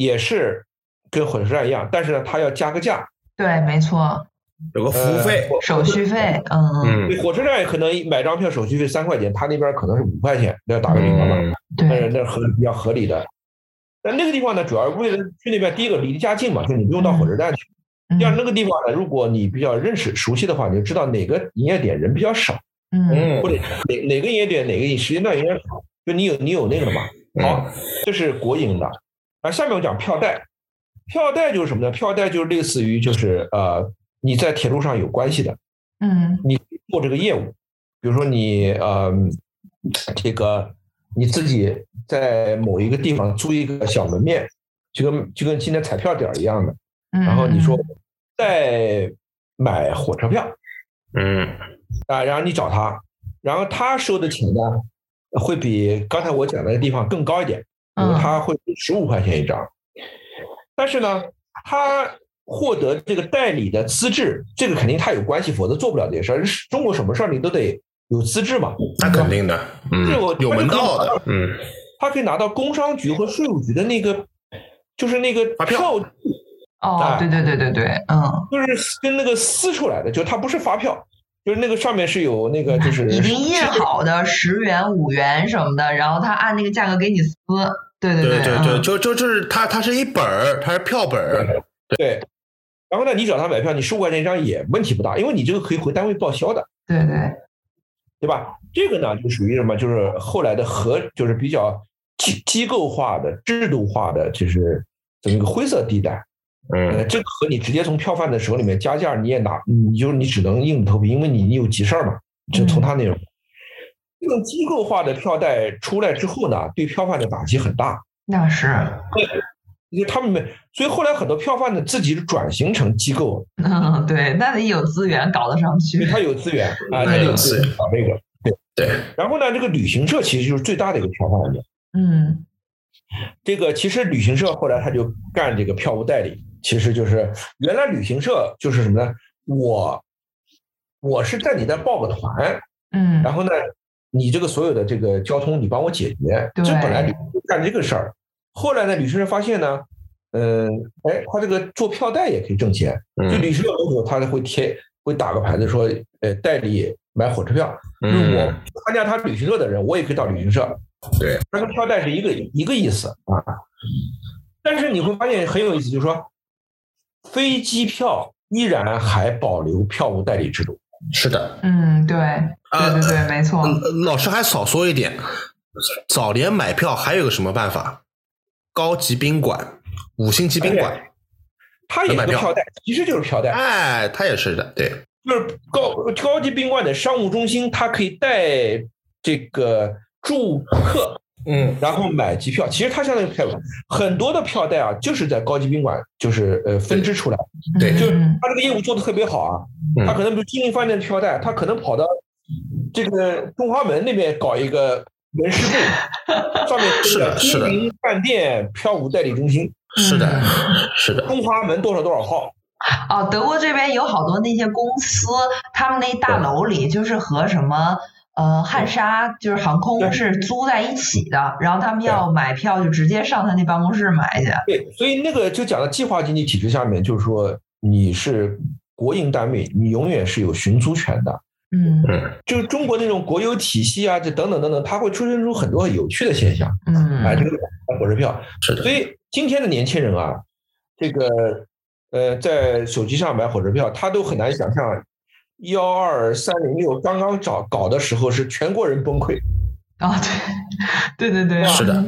也是跟火车站一样，但是呢，它要加个价。对，没错，有个服务费，呃手续费，嗯嗯，火车站可能买张票手续费三块钱，他那边可能是五块钱，那打个比方嘛，对，那是合比较合理的。但那个地方呢，主要为了去那边，第一个离家近嘛，就你不用到火车站去。第二，嗯那个地方呢，如果你比较认识、熟悉的话，你就知道哪个营业点人比较少，嗯嗯或者哪哪个营业点哪个时间段营业少，就你有你有那个了嘛。好，这是国营的。啊，下面我讲票代，票代就是什么呢？票代就是类似于就是呃你在铁路上有关系的，嗯。你做这个业务，比如说你呃，这个你自己在某一个地方租一个小门面，就跟就跟今天彩票点儿一样的。嗯，然后你说再买火车票嗯。啊，然后你找他，然后他收的钱呢，会比刚才我讲那个地方更高一点，因为它会十五块钱一张。但是呢，他获得这个代理的资质，这个肯定他有关系，否则做不了这些事儿。中国什么事儿你都得有资质嘛，那肯定的，嗯，有门道的，嗯，他可以拿到工商局和税务局的那个，就是那个发票。哦，对对对对对，嗯，就是跟那个撕出来的，就它不是发票，就是那个上面是有那个就是已经印好的十元、五元什么的，然后他按那个价格给你撕。对对对对，就就就是它，它是一本儿，它是票本儿。对，然后呢，你找他买票，你十五块钱一张也问题不大，因为你这个可以回单位报销的。对对，对吧？这个呢，就属于什么？就是后来的和，就是比较机机构化的、制度化的，就是这么一个灰色地带。嗯，这个和你直接从票贩的手里面加价，你也拿，你就你只能硬着头皮，因为你你有急事儿嘛，就从他那种。这种机构化的票代出来之后呢，对票贩的打击很大。那是，对，因为他们没，所以后来很多票贩呢自己转型成机构。嗯，对，那得有资源搞得上去。他有资源啊，他有资源搞这个。对对。然后呢，这个旅行社其实就是最大的一个票贩子。嗯。这个其实旅行社后来他就干这个票务代理，其实就是原来旅行社就是什么呢？我我是在你那报个团，嗯，然后呢？你这个所有的这个交通，你帮我解决，这本来就干这个事儿。后来呢，旅行社发现呢，嗯，哎，他这个做票代也可以挣钱。就旅行社门口，他会贴，会打个牌子说，呃，代理买火车票，就是我参加他旅行社的人，我也可以到旅行社。对，那个票代是一个一个意思啊。但是你会发现很有意思，就是说，飞机票依然还保留票务代理制度。是的，嗯，对，对对对，没错。老师还少说一点，早年买票还有个什么办法？高级宾馆、五星级宾馆，他也是票代，其实就是票代。哎，他也是的，对，就是高高级宾馆的商务中心，它可以带这个住客。嗯，然后买机票，其实它相当于票很多的票代啊，就是在高级宾馆，就是呃分支出来，对，就是他这个业务做的特别好啊。他可能比如金陵饭店的票代，他可能跑到这个中华门那边搞一个门市部，上面是的，是的，金陵饭店票务代理中心，是的，是的，中华门多少多少号。哦，德国这边有好多那些公司，他们那大楼里就是和什么。呃，汉莎就是航空是租在一起的，然后他们要买票就直接上他那办公室买去。对，所以那个就讲到计划经济体制下面，就是说你是国营单位，你永远是有寻租权的。嗯嗯，就是中国那种国有体系啊，这等等等等，它会出现出很多有趣的现象。嗯，买这个买火车票是的。所以今天的年轻人啊，这个呃，在手机上买火车票，他都很难想象。幺二三零六刚刚找搞的时候是全国人崩溃啊！对，对对对，是的，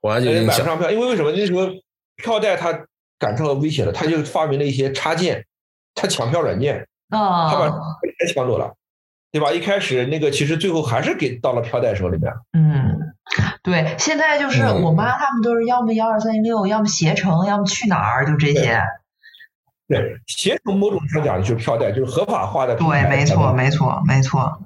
我还得买不上票，因为为什么那时候票代他感受到威胁了，他就发明了一些插件，他抢票软件啊，他把太抢走了，对吧？一开始那个其实最后还是给到了票代手里面。嗯，对，现在就是我妈他们都是要么幺二三零六，要么携程，要么去哪儿，就这些。对，携程某种上讲就是票代，就是合法化的。对，没错，没错，没错。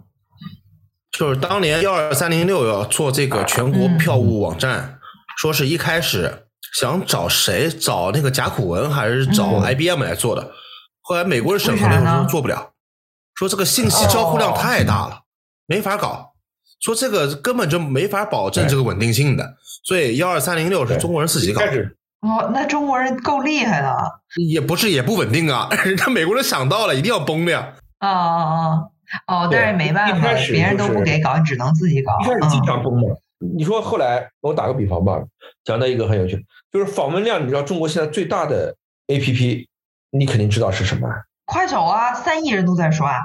就是当年幺二三零六要做这个全国票务网站，说是一开始想找谁，找那个甲骨文还是找 IBM 来做的？后来美国人审核的时候做不了，说这个信息交互量太大了，没法搞。说这个根本就没法保证这个稳定性的，所以幺二三零六是中国人自己搞。哦，那中国人够厉害的，也不是也不稳定啊，人家美国人想到了，一定要崩的呀。哦哦哦哦，但是没办法，别人都不给搞，你只能自己搞。一开始经常崩的。你说后来，我打个比方吧，讲到一个很有趣，就是访问量，你知道中国现在最大的 APP，你肯定知道是什么？快手啊，三亿人都在刷。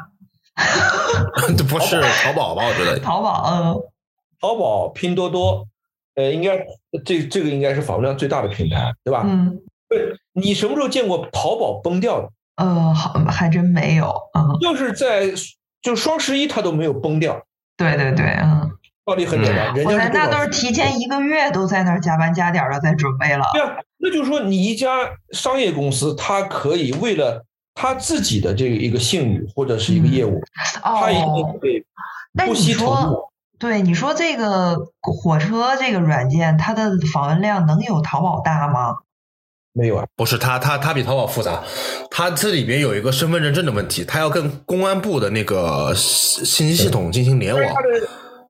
这 不是淘宝吧？我觉得。淘宝，嗯。淘宝、拼多多。呃，应该这这个应该是访问量最大的平台，对吧？嗯，对。你什么时候见过淘宝崩掉的？呃，好，还真没有。嗯，就是在就双十一它都没有崩掉。对对对，嗯。道理很简单，人家那都是提前一个月都在那儿加班加点的在准备了。对啊，那就是说你一家商业公司，它可以为了他自己的这个一个信誉或者是一个业务，他一定会不惜投入。对，你说这个火车这个软件，它的访问量能有淘宝大吗？没有啊，不是它，它它比淘宝复杂，它这里边有一个身份认证的问题，它要跟公安部的那个信息系统进行联网，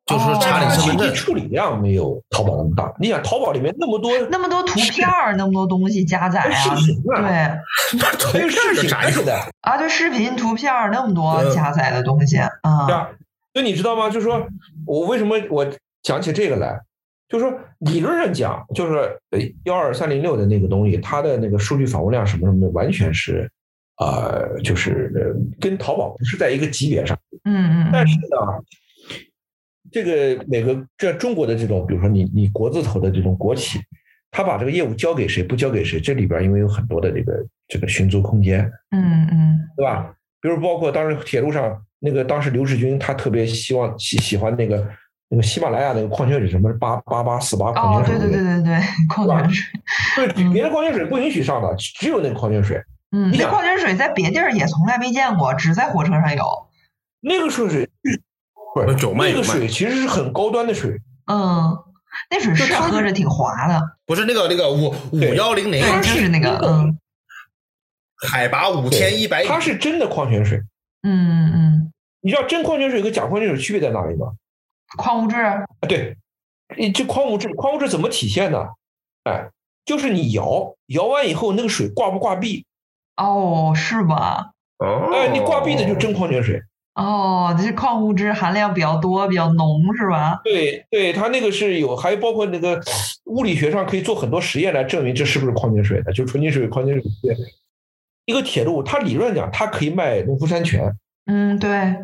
就是查你身份证。处理量没有淘宝那么大。你想，淘宝里面那么多那么多图片那么多东西加载啊，对，还有视频 的啊，对，视频、图片那么多加载的东西啊。所以你知道吗？就是说我为什么我讲起这个来？就是说，理论上讲，就是呃幺二三零六的那个东西，它的那个数据访问量什么什么的，完全是，呃，就是跟淘宝不是在一个级别上。嗯嗯。但是呢，这个每个这中国的这种，比如说你你国字头的这种国企，他把这个业务交给谁，不交给谁，这里边因为有很多的这个这个寻租空间。嗯嗯。对吧？比如包括当时铁路上那个，当时刘志军他特别希望喜喜欢那个。那个喜马拉雅那个矿泉水什么八八八四八矿泉水？哦，对对对对对，矿泉水。对，别的矿泉水不允许上的，只有那个矿泉水。嗯，那矿泉水在别地儿也从来没见过，只在火车上有。那个水水不是那个水，其实是很高端的水。嗯，那水是喝着挺滑的。不是那个那个五五幺零零，就是那个嗯，海拔五千一百米，它是真的矿泉水。嗯嗯，你知道真矿泉水和假矿泉水区别在哪里吗？矿物质啊，对，你这矿物质，矿物质怎么体现呢？哎，就是你摇摇完以后，那个水挂不挂壁？哦，是吧？哦，哎，你挂壁的就真矿泉水。哦，这矿物质含量比较多，比较浓，是吧？对，对，它那个是有，还包括那个物理学上可以做很多实验来证明这是不是矿泉水的，就纯净水、矿泉水。一个铁路，它理论讲它可以卖农夫山泉。嗯，对。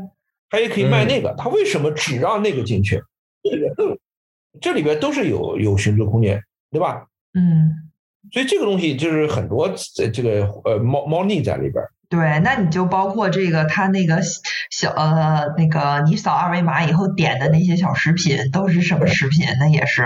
它也可以卖那个，它为什么只让那个进去？这里边都是有有寻租空间，对吧？嗯，所以这个东西就是很多这个呃猫猫腻在里边。对，那你就包括这个他那个小呃那个你扫二维码以后点的那些小食品都是什么食品？那也是。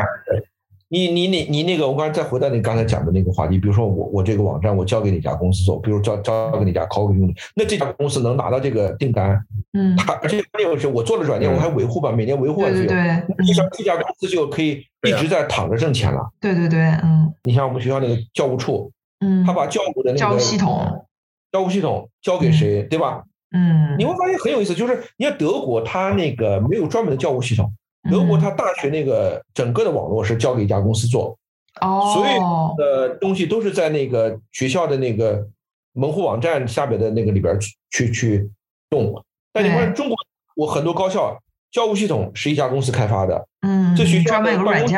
你你你你那个，我刚才再回到你刚才讲的那个话题，比如说我我这个网站我交给哪家公司做，比如交交给哪家考古用的，那这家公司能拿到这个订单，嗯，他而且关键是我做了软件，我还维护吧，每年维护对对对，这家这家公司就可以一直在躺着挣钱了。对对对，嗯，你像我们学校那个教务处，嗯，他把教务的那个教务系统，教务系统交给谁，对吧？嗯，你会发现很有意思，就是你看德国，他那个没有专门的教务系统，德国它大学那个整个的网络是交给一家公司做。哦，所有的东西都是在那个学校的那个门户网站下边的那个里边去去动。但你看中国，我很多高校教务系统是一家公司开发的，嗯，这学校专门有软件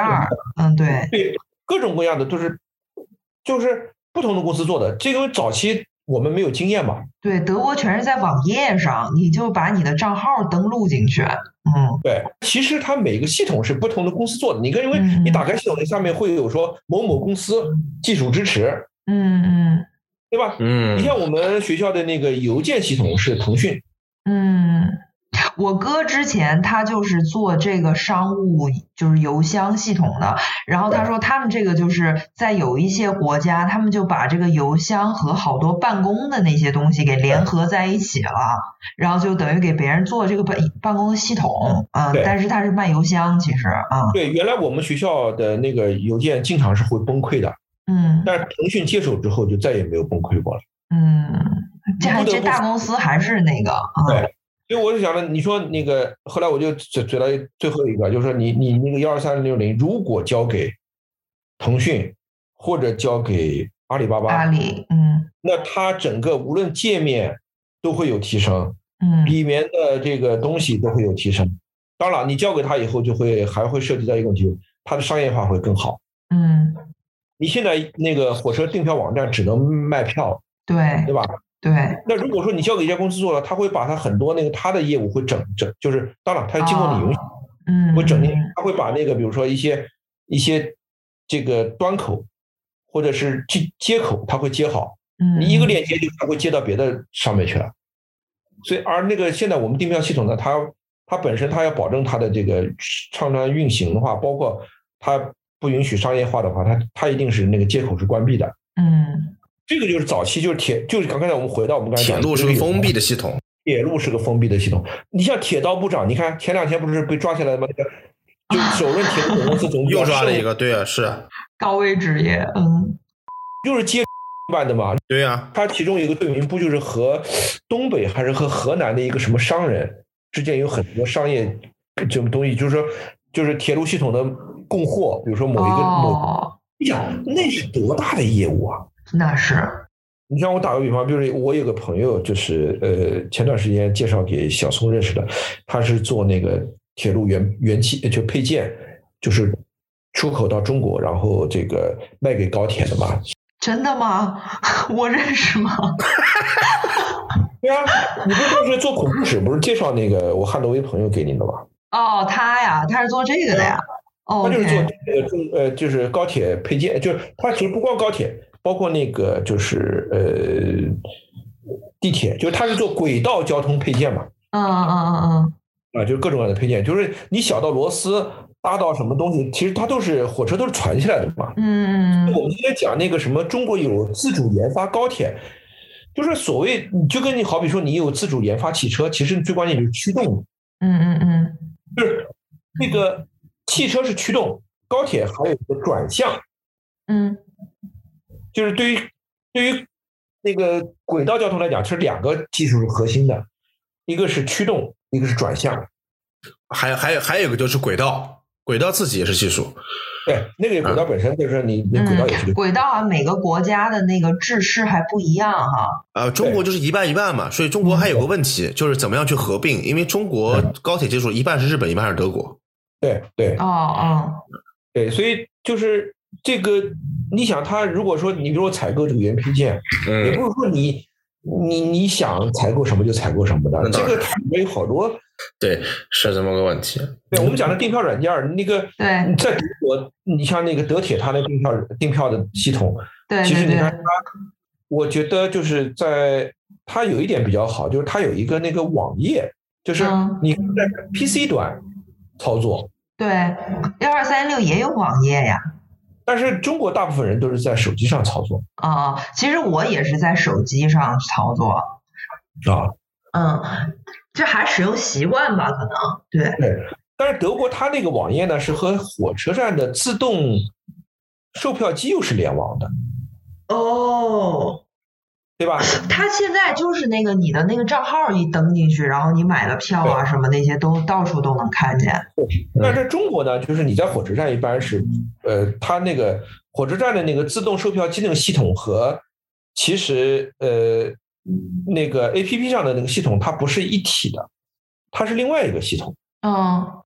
嗯，对，对，各种各样的都是，就是不同的公司做的。这个早期我们没有经验嘛？对，德国全是在网页上，你就把你的账号登录进去。嗯，对，其实它每个系统是不同的公司做的。你看，因为你打开系统，那上面会有说某某公司技术支持，嗯嗯，对吧？嗯，你像我们学校的那个邮件系统是腾讯，嗯。我哥之前他就是做这个商务，就是邮箱系统的。然后他说他们这个就是在有一些国家，他们就把这个邮箱和好多办公的那些东西给联合在一起了，然后就等于给别人做这个办办公的系统。嗯，但是他是卖邮箱，其实啊。对，原来我们学校的那个邮件经常是会崩溃的。嗯。但是腾讯接手之后就再也没有崩溃过了。嗯，这这大公司还是那个啊。对。所以我就想着，你说那个，后来我就嘴嘴到最后一个，就是说你你那个幺二三六零，如果交给腾讯或者交给阿里巴巴，阿里，嗯，那它整个无论界面都会有提升，嗯，里面的这个东西都会有提升。当然，你交给他以后，就会还会涉及到一个问题，它的商业化会更好。嗯，你现在那个火车订票网站只能卖票，对，对吧？对，那如果说你交给一家公司做了，他会把他很多那个他的业务会整整，就是当然他经过你允许，嗯，会整他会把那个比如说一些一些这个端口或者是接接口，他会接好，嗯，你一个链接就他会接到别的上面去了。所以而那个现在我们订票系统呢，它它本身它要保证它的这个畅畅运行的话，包括它不允许商业化的话，它它一定是那个接口是关闭的，嗯。这个就是早期，就是铁，就是刚才我们回到我们刚才铁路是个封闭的系统，铁路是个封闭的系统。你像铁道部长，你看前两天不是被抓起来吗？那个 就首任铁路总公司总又抓了一个，对啊，是高危职业，嗯，就是接办的嘛。对呀，他其中一个罪名不就是和东北还是和河南的一个什么商人之间有很多商业这种东西，就是说就是铁路系统的供货，比如说某一个某，哦，你想那是多大的业务啊！那是，你像我打个比方，比如我有个朋友，就是呃前段时间介绍给小松认识的，他是做那个铁路原原器就配件，就是出口到中国，然后这个卖给高铁的嘛。真的吗？我认识吗？对啊，你不是当时做恐怖史，不是介绍那个我汉诺威朋友给你的吗？哦，他呀，他是做这个的呀。哦他就是做呃，就是高铁配件，就是他其实不光高铁，包括那个就是呃地铁，就是它是做轨道交通配件嘛，嗯嗯嗯嗯。啊，就是各种各样的配件，就是你小到螺丝，大到什么东西，其实它都是火车都是传下来的嘛。嗯嗯我们今天讲那个什么，中国有自主研发高铁，就是所谓，你就跟你好比说你有自主研发汽车，其实最关键就是驱动，嗯嗯嗯。就是那个汽车是驱动，高铁还有一个转向，嗯就是对于对于那个轨道交通来讲，是两个技术是核心的，一个是驱动，一个是转向。还还有还有一个就是轨道，轨道自己也是技术。对，那个轨道本身就是你那轨道也是嗯，轨道啊，每个国家的那个制式还不一样哈。呃，中国就是一半一半嘛，所以中国还有个问题，就是怎么样去合并，因为中国高铁技术一半是日本，一半是德国。对对哦哦，对，所以就是这个，你想他如果说你比如说采购这个原配件，也嗯，不是说你你你想采购什么就采购什么的，这个它里面有好多。对，是这么个问题。对，我们讲的订票软件儿，那个对在德国，你像那个德铁，它的订票订票的系统，对其实你看它，我觉得就是在它有一点比较好，就是它有一个那个网页，就是嗯你在 PC 端操作，对，幺二三六也有网页呀。但是中国大部分人都是在手机上操作啊、其实我也是在手机上操作。啊。嗯，这还使用习惯吧，可能对。对，但是德国它那个网页呢是和火车站的自动售票机又是联网的，哦，对吧？他现在就是那个你的那个账号一登进去，然后你买了票啊什么那些都到处都能看见。那在中国呢，就是你在火车站一般是，呃，它那个火车站的那个自动售票机那个系统和其实呃那个 A P P 上的那个系统它不是一体的，它是另外一个系统，嗯，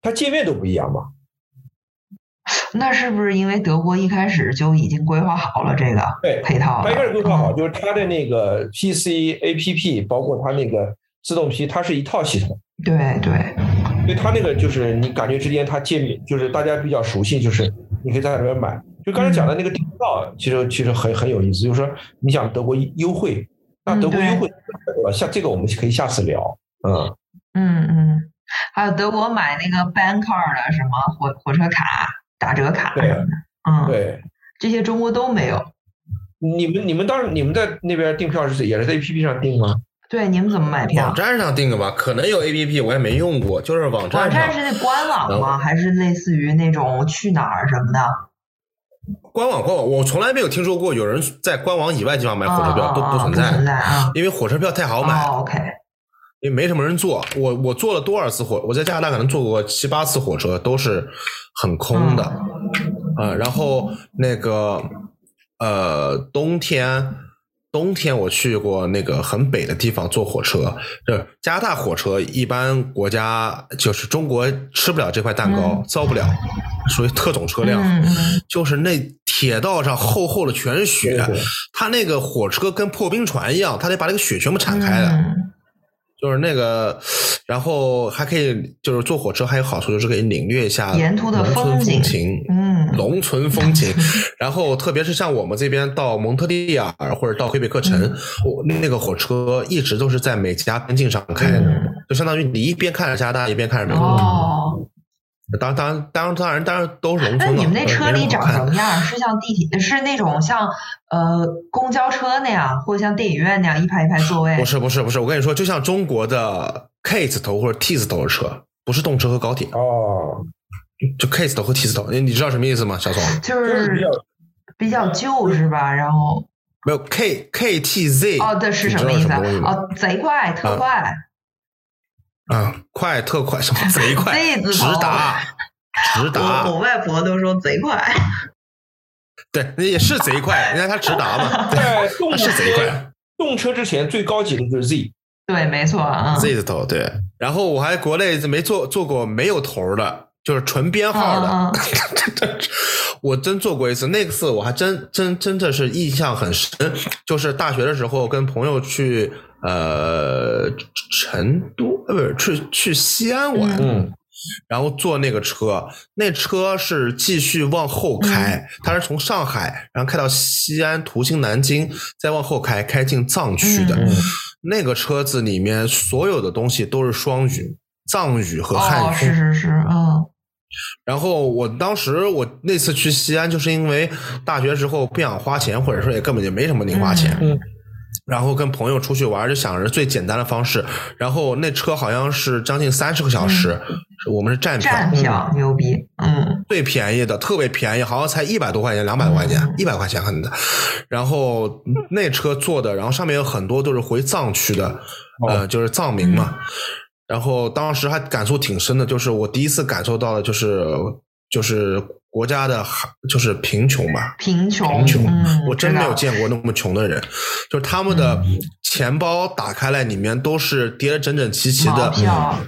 它界面都不一样嘛。那是不是因为德国一开始就已经规划好了这个对，配套的？它一开始规划好，嗯就是它的那个 P C A P P，包括它那个自动批，它是一套系统。对对，所以它那个就是你感觉之间它界面就是大家比较熟悉，就是你可以在里面买。就刚才讲的那个订票，其实其实很很有意思，就是说你想德国优惠，那德国优惠对吧？像这个我们可以下次聊，嗯，嗯嗯，还有德国买那个 Bank Card 的什么火火车卡、打折卡什对么的，嗯，对。这些中国都没有。你们你们当时你们在那边订票是也是在 A P P 上订吗？对，你们怎么买票网？站上订的吧，可能有 A P P，我也没用过，就是网网站网站是那官网吗？还是类似于那种去哪儿什么的？官网官网，我从来没有听说过有人在官网以外地方买火车票，啊都不存在，存在啊。因为火车票太好买，哦，OK，因为没什么人坐。我我坐了多少次火，我在加拿大可能坐过七八次火车，都是很空的。啊，然后那个呃，冬天冬天我去过那个很北的地方坐火车，就是加拿大火车一般国家就是中国吃不了这块蛋糕，嗯造不了，属于特种车辆。就是那铁道上厚厚的全是雪对对，它那个火车跟破冰船一样，它得把那个雪全部铲开的。嗯就是那个，然后还可以，就是坐火车还有好处，就是可以领略一下沿途的农村风情，嗯农村风 情。然后特别是像我们这边到蒙特利尔或者到魁北克城，那个火车一直都是在美加边境上开的，嗯就相当于你一边看着加拿大，一边看着美国。哦，当当当当然当然都是农那。你们那车里长什么样？是像地铁，是那种像呃公交车那样，或者像电影院那样一排一排座位不？是不是不是，我跟你说，就像中国的 K 字头或者 T 字头的车，不是动车和高铁，哦，就 K 字头和 T 字头，你你知道什么意思吗？小宋？就就是比较比较旧是吧？然后没有 K K T Z 哦，对，是什么意思？哦，贼快，特快，啊，快特快，什么 贼快，直达，直达我，我外婆都说贼快。对，那也是贼快，人家他直达嘛，对，在动他是贼快动车之前最高级的就是 Z，对，没错啊。，Z 字头，对。然后我还国内没做做过没有头的，就是纯编号的，我真做过一次，那次我还真真真的是印象很深，就是大学的时候跟朋友去呃成都呃不是去去西安玩，嗯，然后坐那个车，那车是继续往后开，它是从上海然后开到西安，途经南京，再往后开，开进藏区的。嗯。那个车子里面所有的东西都是双语，藏语和汉语。哦，是是是，嗯然后我当时我那次去西安，就是因为大学时候不想花钱，或者说也根本就没什么零花钱，嗯然后跟朋友出去玩，就想着最简单的方式。然后那车好像是将近三十个小时，我们是站票，站。票牛逼，嗯。最便宜的，特别便宜，好像才一百多块钱，两百多块钱嗯，一百块钱可能的。然后那车坐的，然后上面有很多都是回藏区的，呃，就是藏民嘛。然后当时还感触挺深的，就是我第一次感受到了，就是就是国家的就是贫穷吧，贫穷，贫穷，嗯，我真没有见过那么穷的人，就是他们的嗯钱包打开来，里面都是叠的整整齐齐的票，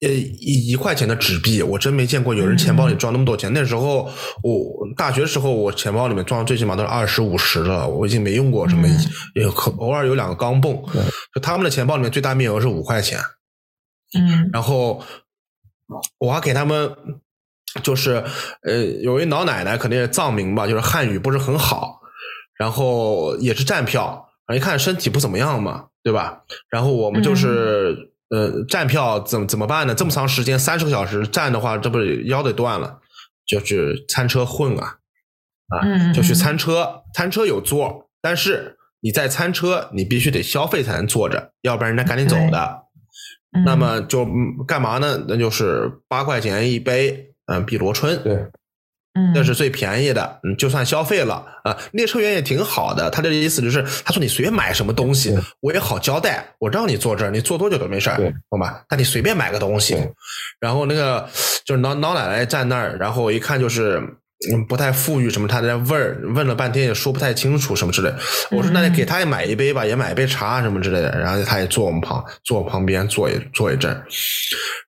呃一一块钱的纸币，我真没见过有人钱包里装那么多钱。那时候我大学时候，我钱包里面装的最起码都是二十五十了，我已经没用过什么，嗯有偶尔有两个钢镚。就他们的钱包里面最大面额是五块钱，嗯然后我还给他们，就是呃，有一老奶奶肯定是藏民吧，就是汉语不是很好，然后也是站票，然后一看身体不怎么样嘛，对吧？然后我们就是、呃站票怎么怎么办呢？这么长时间三十个小时站的话，这不是腰得断了，就去餐车混啊，啊，就去嗯餐车，餐车有座，但是你在餐车你必须得消费才能坐着，要不然人家赶紧走的。嗯那么就嗯干嘛呢？那就是八块钱一杯，嗯，碧螺春，对，嗯那是最便宜的，嗯，就算消费了啊。列车员也挺好的，他的意思就是，他说你随便买什么东西，我也好交代，我让你坐这儿，你坐多久都没事儿对，懂吧？但你随便买个东西，然后那个就是老老奶奶站那儿，然后一看就是。嗯，不太富裕什么，他在那问儿问了半天也说不太清楚什么之类。我说那你给他也买一杯吧，也买一杯茶什么之类的。然后他也坐我们旁坐我旁边坐一坐一阵，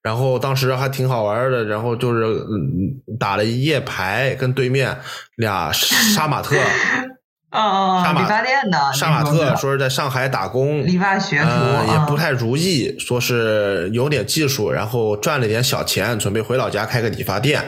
然后当时还挺好玩的。然后就是嗯打了一夜牌，跟对面俩 杀马特，哦理发店的杀马特说是在上海打工，理发学徒呃，也啊不太如意，说是有点技术，然后赚了点小钱，准备回老家开个理发店。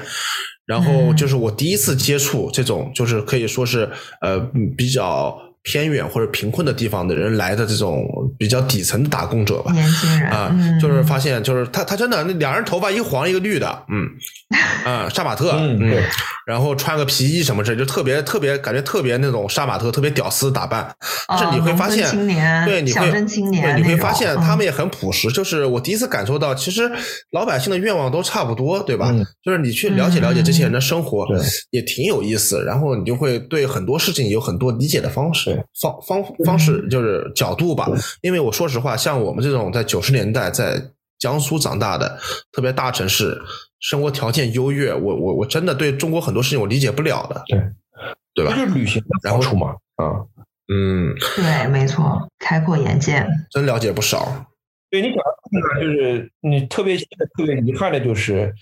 然后嗯。就是我第一次接触这种，就是可以说是呃嗯比较偏远或者贫困的地方的人来的这种比较底层的打工者吧。年轻人啊，嗯就是发现，就是他，他真的那两人头发一黄一个绿的，嗯，啊，杀马特，嗯对然后穿个皮衣什么之类，就特别特别感觉特别那种杀马特，特别屌丝打扮。但是哦你会发现，农村青年对，你会小青年对，你会发现嗯他们也很朴实。就是我第一次感受到，其实老百姓的愿望都差不多，对吧？嗯就是你去了解了解这些人的生活，对也挺有意思。然后你就会对很多事情有很多理解的方式对、方方方式，就是角度吧。因为我说实话，像我们这种在九十年代在江苏长大的，特别大城市，生活条件优越，我我我真的对中国很多事情我理解不了的，对对吧？就是旅行的然后好处嘛，啊，嗯，对，没错，开阔眼界。真了解不少。对你讲的这个呢，就是你特别现在特别遗憾的就是，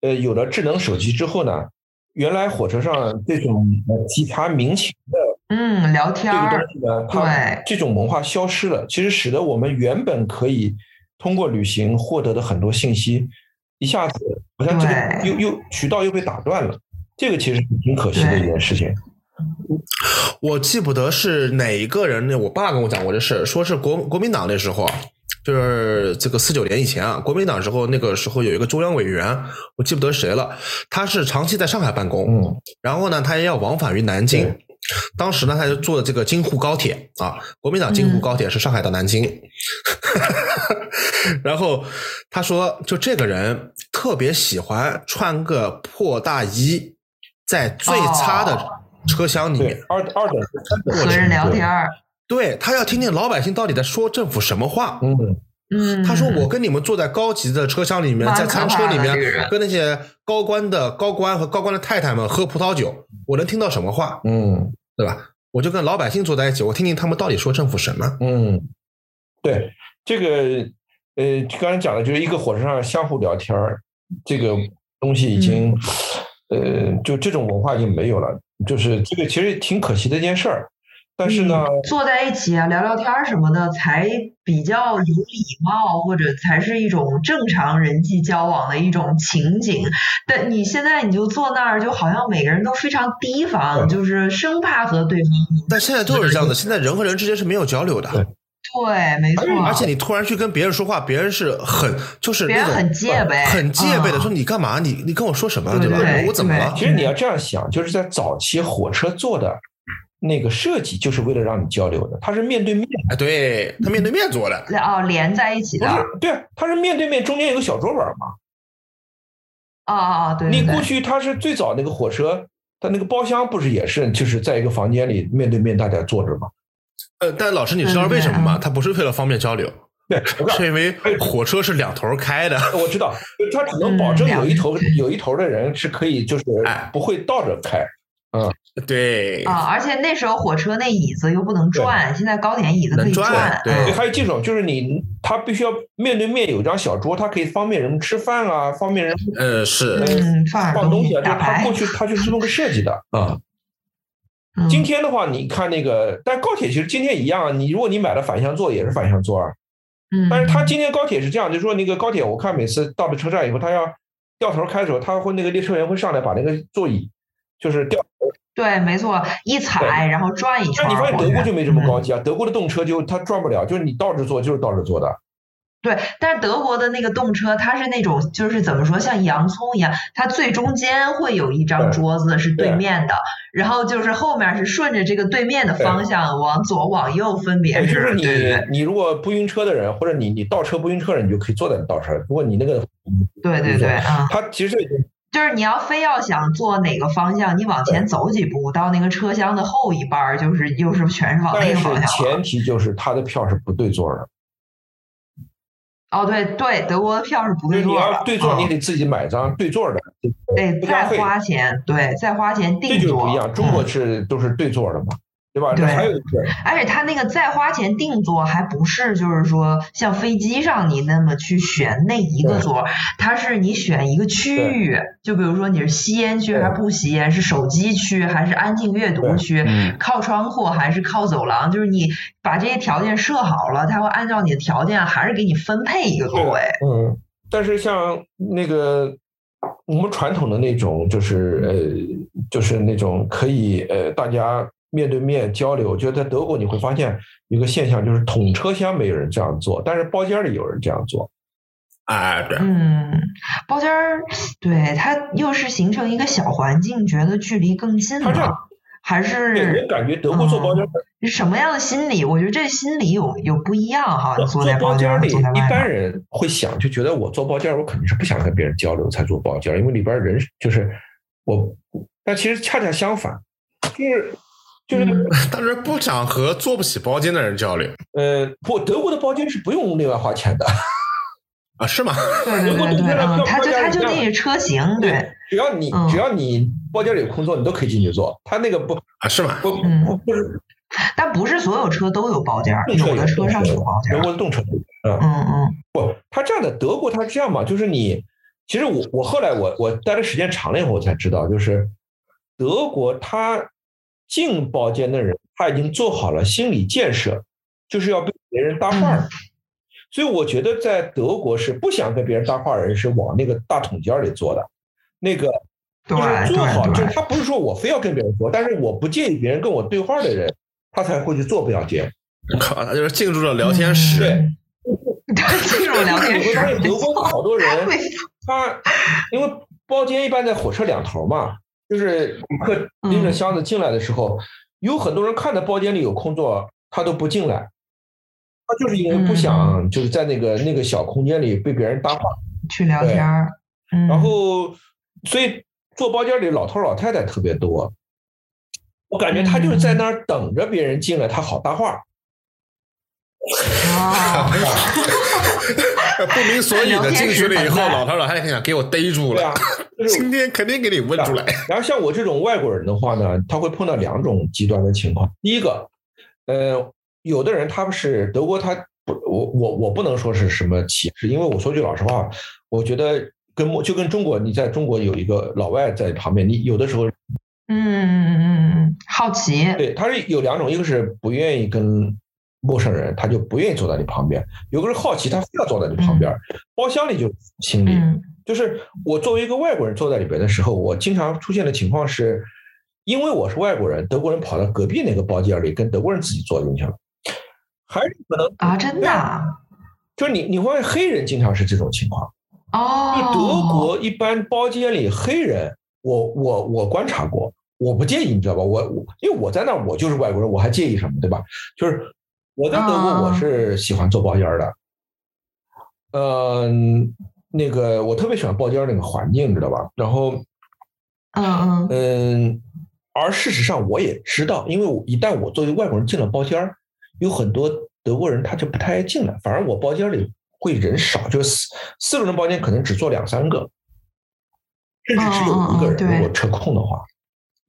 呃，有了智能手机之后呢，原来火车上这种呃体察民情的嗯，聊天这个东儿，西呢，它对这种文化消失了，其实使得我们原本可以通过旅行获得的很多信息，一下子好像这个又又渠道又被打断了，这个其实是挺可惜的一件事情。我记不得是哪一个人，我爸跟我讲过这事，说是国国民党那时候啊，就是这个四九年以前啊，国民党时候那个时候有一个中央委员，我记不得谁了，他是长期在上海办公，嗯，然后呢，他也要往返于南京。当时呢，他就坐的这个京沪高铁啊，国民党京沪高铁是上海到南京。然后他说，就这个人特别喜欢穿个破大衣，在最差的车厢里面，二二等和人聊天儿，对他要听听老百姓到底在说政府什么话。嗯，嗯，他说：“我跟你们坐在高级的车厢里面，在餐车里面跟那些高官的高官和高官的太太们喝葡萄酒，我能听到什么话，嗯对吧？我就跟老百姓坐在一起，我听听他们到底说政府什么。嗯，对，这个呃，刚才讲的就是一个火车上相互聊天儿，这个东西已经、呃，就这种文化已经没有了，就是这个其实挺可惜的一件事儿。但是呢，坐在一起啊，聊聊天儿什么的，才比较有礼貌，或者才是一种正常人际交往的一种情景。但你现在你就坐那儿，就好像每个人都非常提防，就是生怕和对方。但现在就是这样的，现在人和人之间是没有交流的，对对，没错。而且你突然去跟别人说话，别人是很就是那种别人很戒备，很戒备的，嗯说你干嘛？你你跟我说什么？吧？对对我怎么了？其实你要这样想，就是在早期火车坐的那个设计，就是为了让你交流的，它是面对面，哎，对他面对面坐的，哦，连在一起的。不是对啊，它是面对面，中间有个小桌板嘛。啊啊啊！对对对你过去它是最早那个火车，它那个包厢不是也是就是在一个房间里面对面大家坐着吗？呃，但老师你知道为什么吗？嗯他不是为了方便交流，对，是因为火车是两头开的。我知道，它只能保证有一头有一头的人是可以就是哎不会倒着开。对，啊，而且那时候火车那椅子又不能转，现在高铁椅子可以能转对嗯对，还有这种就是你他必须要面对面有张小桌，它可以方便人们吃饭啊，方便人呃，是嗯，放东西啊。就是打牌它过。去他就是这么个设计的啊。嗯今天的话，你看那个，但高铁其实今天一样啊。你如果你买了反向座也是反向座啊，嗯，但是他今天高铁是这样，就是说那个高铁，我看每次到了车站以后，他要掉头开的时候，他会那个列车员会上来把那个座椅就是掉。对，没错，一踩然后转一圈儿。你发现德国就没这么高嗯级啊，德国的动车就它转不了，就是你倒着坐就是倒着坐的。对，但是德国的那个动车，它是那种就是怎么说，像洋葱一样，它最中间会有一张桌子是对对面的，然后就是后面是顺着这个对面的方向往左往右分别对，就是你你如果不晕车的人，或者你你倒车不晕车的人，你就可以坐在那倒车。如果你那个对对对，啊。它其实就是你要非要想坐哪个方向，你往前走几步，到那个车厢的后一半儿，就是又是全是往那个方是向了。前提就是他的票是不对座的，哦，对对，德国的票是不对座的，要对座，嗯你得自己买张对座的，得再花钱，对，再花钱订座。这。就不一样。中国嗯是都是对座的嘛，对吧？对还有一个而且他那个再花钱定座，还不是就是说像飞机上你那么去选那一个座，它是你选一个区域，就比如说你是吸烟区还是不吸烟，是手机区还是安静阅读区，嗯靠窗户还是靠走廊，就是你把这些条件设好了，他会按照你的条件还是给你分配一个座位。嗯，但是像那个我们传统的那种，就是呃，就是那种可以呃，大家面对面交流。就在德国你会发现一个现象，就是统车厢没有人这样做，但是包间里有人这样做。哎，对，嗯，包间儿，对它又是形成一个小环境，觉得距离更近它这还对是我感觉德国做包间是什么样的心理？我觉得这心理有有不一样哈。你坐做在包间里，一般人会想，就觉得我做包间，我肯定是不想跟别人交流才做包间，因为里边人就是我。但其实恰恰相反，就是就是、嗯但是不想和做不起包间的人交流呃，不，德国的包间是不用另外花钱的。啊？是吗？对对对对，嗯，它就它就那个车型，对，只要你嗯只要你包间里有空座，你都可以进去坐。他那个不啊，是吗？不嗯不不是但不是所有车都有包间，动车有的车上有包间。德国的动车嗯，嗯嗯不，他这样的德国他是这样嘛，就是你其实我我后来我我待的时间长了以后我才知道，就是德国他进包间的人他已经做好了心理建设，就是要被别人搭话儿。所以我觉得在德国是不想跟别人搭话的人是往那个大桶间里坐的，那个对就是做好，就是他不是说我非要跟别人说，但是我不介意别人跟我对话的人，他才会去做标间。靠，他就是进入了聊天室。对嗯这种聊天室。你会发现德国好多人，他因为包间一般在火车两头嘛，就是旅客拎着箱子进来的时候，有很多人看到包间里有空座，他都不进来，他就是因为不想就是在那个那个小空间里被别人搭话去聊天儿。然后，所以坐包间里老头老太太特别多，我感觉他就是在那儿等着别人进来，他好搭话。啊，不明所以的进去了以后，老头老太太想给我逮住了，今天肯定给你问出来。然后像我这种外国人的话呢，他会碰到两种极端的情况。第一个，呃，有的人他们是德国，他不，我我我不能说是什么歧视，因为我说句老实话，我觉得跟就跟中国，你在中国有一个老外在旁边，你有的时候，嗯嗯嗯嗯嗯，好奇，对，他是有两种，一个是不愿意跟。陌生人他就不愿意坐在你旁边，有个人好奇，他非要坐在你旁边。包厢里就心理，就是我作为一个外国人坐在里边的时候，我经常出现的情况是，因为我是外国人，德国人跑到隔壁那个包间里跟德国人自己坐进去了，还是可能啊，真的，就是你你会发现黑人经常是这种情况哦。德国一般包间里黑人，我我我观察过，我不介意，你知道吧？我我因为我在那儿，我就是外国人，我还介意什么，对吧？就是。我在德国，我是喜欢做包间的，嗯，那个我特别喜欢包间那个环境，知道吧？然后，嗯嗯，而事实上我也知道，因为我一旦我作为外国人进了包间有很多德国人他就不太爱进来，反而我包间里会人少，就是四四个人包间可能只坐两三个，甚至只有一个人，如果车空的话。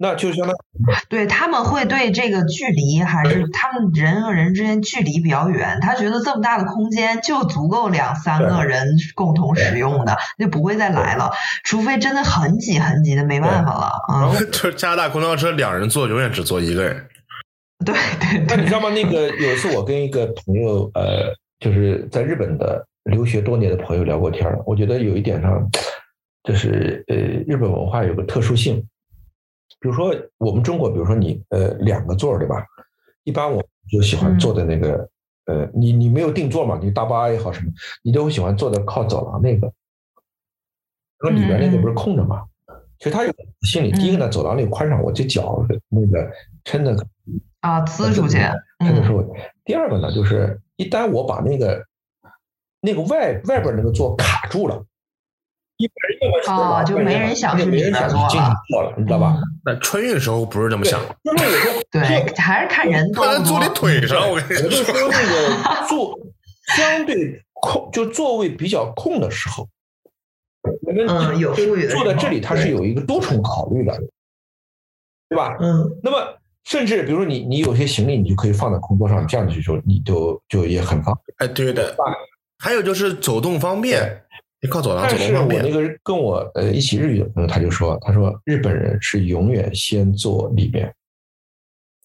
那就相当 对他们会对这个距离还是他们人和人之间距离比较远，他觉得这么大的空间就足够两三个人共同使用的，就不会再来了，除非真的很挤很挤的没办法了啊。就是加拿大公交车两人坐永远只坐一个人。对对。那你知道吗？那个有一次我跟一个朋友呃，就是在日本的留学多年的朋友聊过天我觉得有一点上，就是呃日本文化有个特殊性。比如说，我们中国，比如说你呃两个座儿对吧？一般我就喜欢坐在那个呃，你你没有定座嘛？你大巴也好什么，你都会喜欢坐在靠走廊那个，然后里边那个不是空着嘛？其实他有心理，第一个呢，走廊里宽敞，我这脚那个撑的啊，呲出去，撑着说。第二个呢，就是一旦我把那个那个外外边那个座卡住了。哦，就没人想去里面坐了，你知道吧？那春运的时候不是这么想，对，还是看人多。坐你腿上，我跟你说，那个坐相对空，就座位比较空的时候，嗯，有坐在这里，它是有一个多重考虑的，对吧？嗯。那么，甚至比如说你你有些行李，你就可以放在空桌上，这样子就你就就也很方便。哎，对的。还有就是走动方便。靠走廊，但是我那个跟我呃一起日语的朋友他就说，他说日本人是永远先坐里面，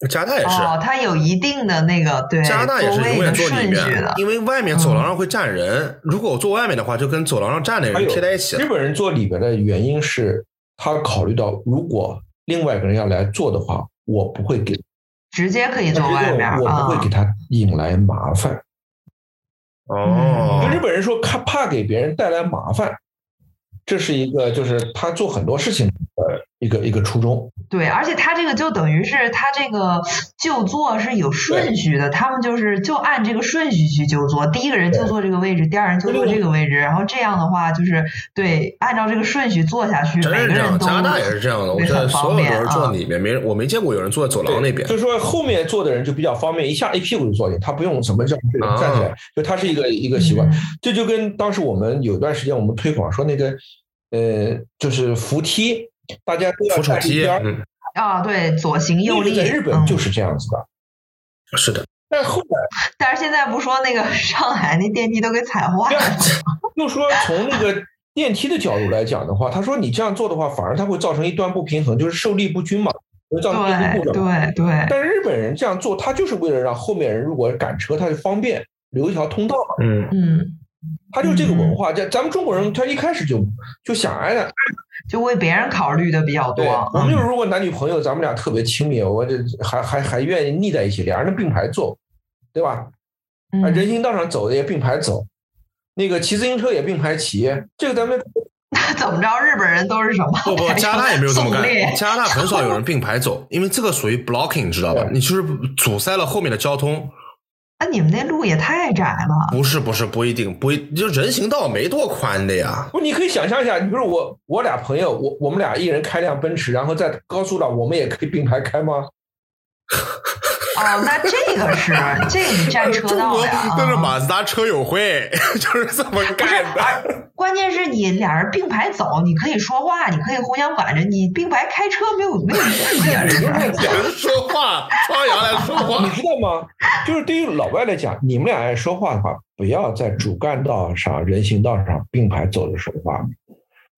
加拿大也是，哦，他有一定的那个对，加拿大也是永远坐里面的，因为外面走廊上会站人，如果我坐外面的话，就跟走廊上站的人贴在一起。日本人坐里边的原因是他考虑到，如果另外一个人要来坐的话，我不会给，直接可以坐外面，我不会给他引来麻烦。哦，日本人说怕怕给别人带来麻烦，这是一个就是他做很多事情的一个一个初衷。对，而且他这个就等于是他这个就坐是有顺序的，他们就是就按这个顺序去就坐，第一个人就坐这个位置，第二人就坐这个位置，然后这样的话就是对按照这个顺序坐下去，每个人都加拿大也是这样的，我觉得所有都是坐里面，没人我没见过有人坐在走廊那边。就是说后面坐的人就比较方便，一下一屁股就坐进，他不用什么这样站起来，就他是一个一个习惯。这就跟当时我们有段时间我们推广说那个呃就是扶梯。大家都要站一边啊，对，左行右立。在日本就是这样子的，是的。但后来，但是现在不说那个上海那电梯都给踩坏了。就说从那个电梯的角度来讲的话，他说你这样做的话，反而它会造成一段不平衡，就是受力不均嘛，会造成电梯故障。对对。但是日本人这样做，他就是为了让后面人如果赶车，他就方便留一条通道。嗯嗯。他就这个文化，咱咱们中国人，他一开始就就想哎呀，就为别人考虑的比较多。我们就是如果男女朋友，咱们俩特别亲密，我这还还还愿意腻在一起，俩人并排坐，对吧？啊，人行道上走的也并排走，那个骑自行车也并排骑，这个咱们那 怎么着？日本人都是什么？不不，加拿大也没有这么干。加拿大很少有人并排走，因为这个属于 blocking，你知道吧？你就是阻塞了后面的交通。啊，你们那路也太窄了。不是不是不一定不一，就人行道没多宽的呀。不，你可以想象一下，你比如我我俩朋友，我我们俩一人开辆奔驰，然后在高速上我们也可以并排开吗？哦，那这个是这个你占车道呀。那是啊马自达车友会，就是这么干的。关键是你俩人并排走，你可以说话，你可以互相挽着，你并排开车没有没有意义啊，人说话，张扬来说话你话。知道吗？就是对于老外来讲，你们俩爱说话的话，不要在主干道上、人行道上并排走着说话。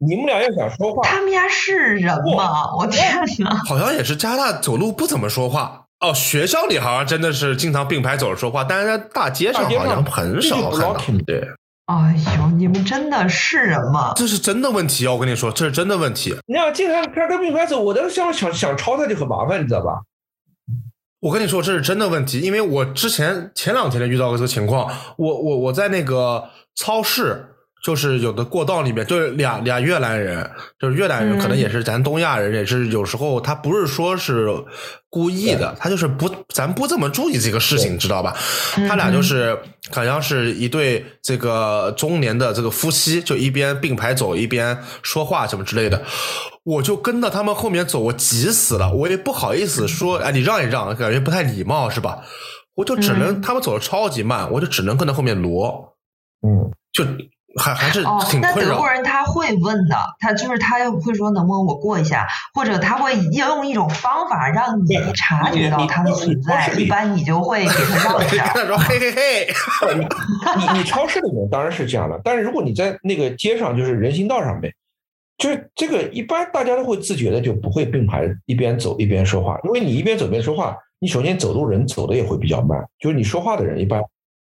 你们俩要想说话，他们家是人吗？我天哪！好像也是加拿大走路不怎么说话哦，学校里好像真的是经常并排走着说话，但是在大街上好像很少看到。对，哎呦，你们真的是人吗？这是真的问题啊！我跟你说，这是真的问题。你要经常开跟并排走，我都想想想超他就很麻烦，你知道吧？我跟你说，这是真的问题，因为我之前前两天就遇到过这个情况。我我我在那个超市，就是有的过道里面，就是俩俩越南人，就是越南人，嗯可能也是咱东亚人，也是有时候他不是说是故意的，他就是不咱不怎么注意这个事情，知道吧？他俩就是好像是一对这个中年的这个夫妻，就一边并排走一边说话什么之类的。我就跟到他们后面走，我急死了，我也不好意思说，哎，你让一让，感觉不太礼貌，是吧？我就只能、嗯他们走的超级慢，我就只能跟在后面挪，嗯，就还还是哦，挺困扰那德国。人他会问的，他就是他会说能不能我过一下，或者他会用一种方法让你察觉到他的存在，一般你就会给他 让一下。他说嘿嘿嘿，你你超市里面当然是这样的，但是如果你在那个街上，就是人行道上面，就是这个一般大家都会自觉的就不会并排一边走一边说话，因为你一边走一边说话，你首先走路人走的也会比较慢，就是你说话的人一般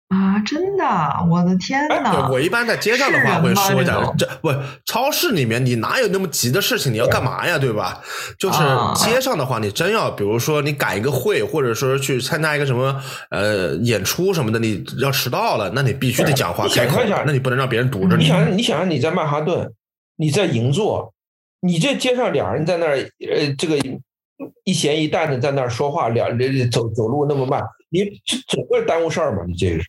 啊，真的，我的天哎呐！我一般在街上的话会说一下这不超市里面你哪有那么急的事情？你要干嘛呀？对吧？就是啊街上的话，你真要比如说你赶一个会，或者说去参加一个什么呃演出什么的，你要迟到了，那你必须得讲话你开口想象一下，那你不能让别人堵着你。你想，你想想你在曼哈顿，你在银座，你这街上俩人在那儿，呃，这个一咸一淡的在那儿说话，两人走走路那么慢，你这整个耽误事儿嘛？你这个是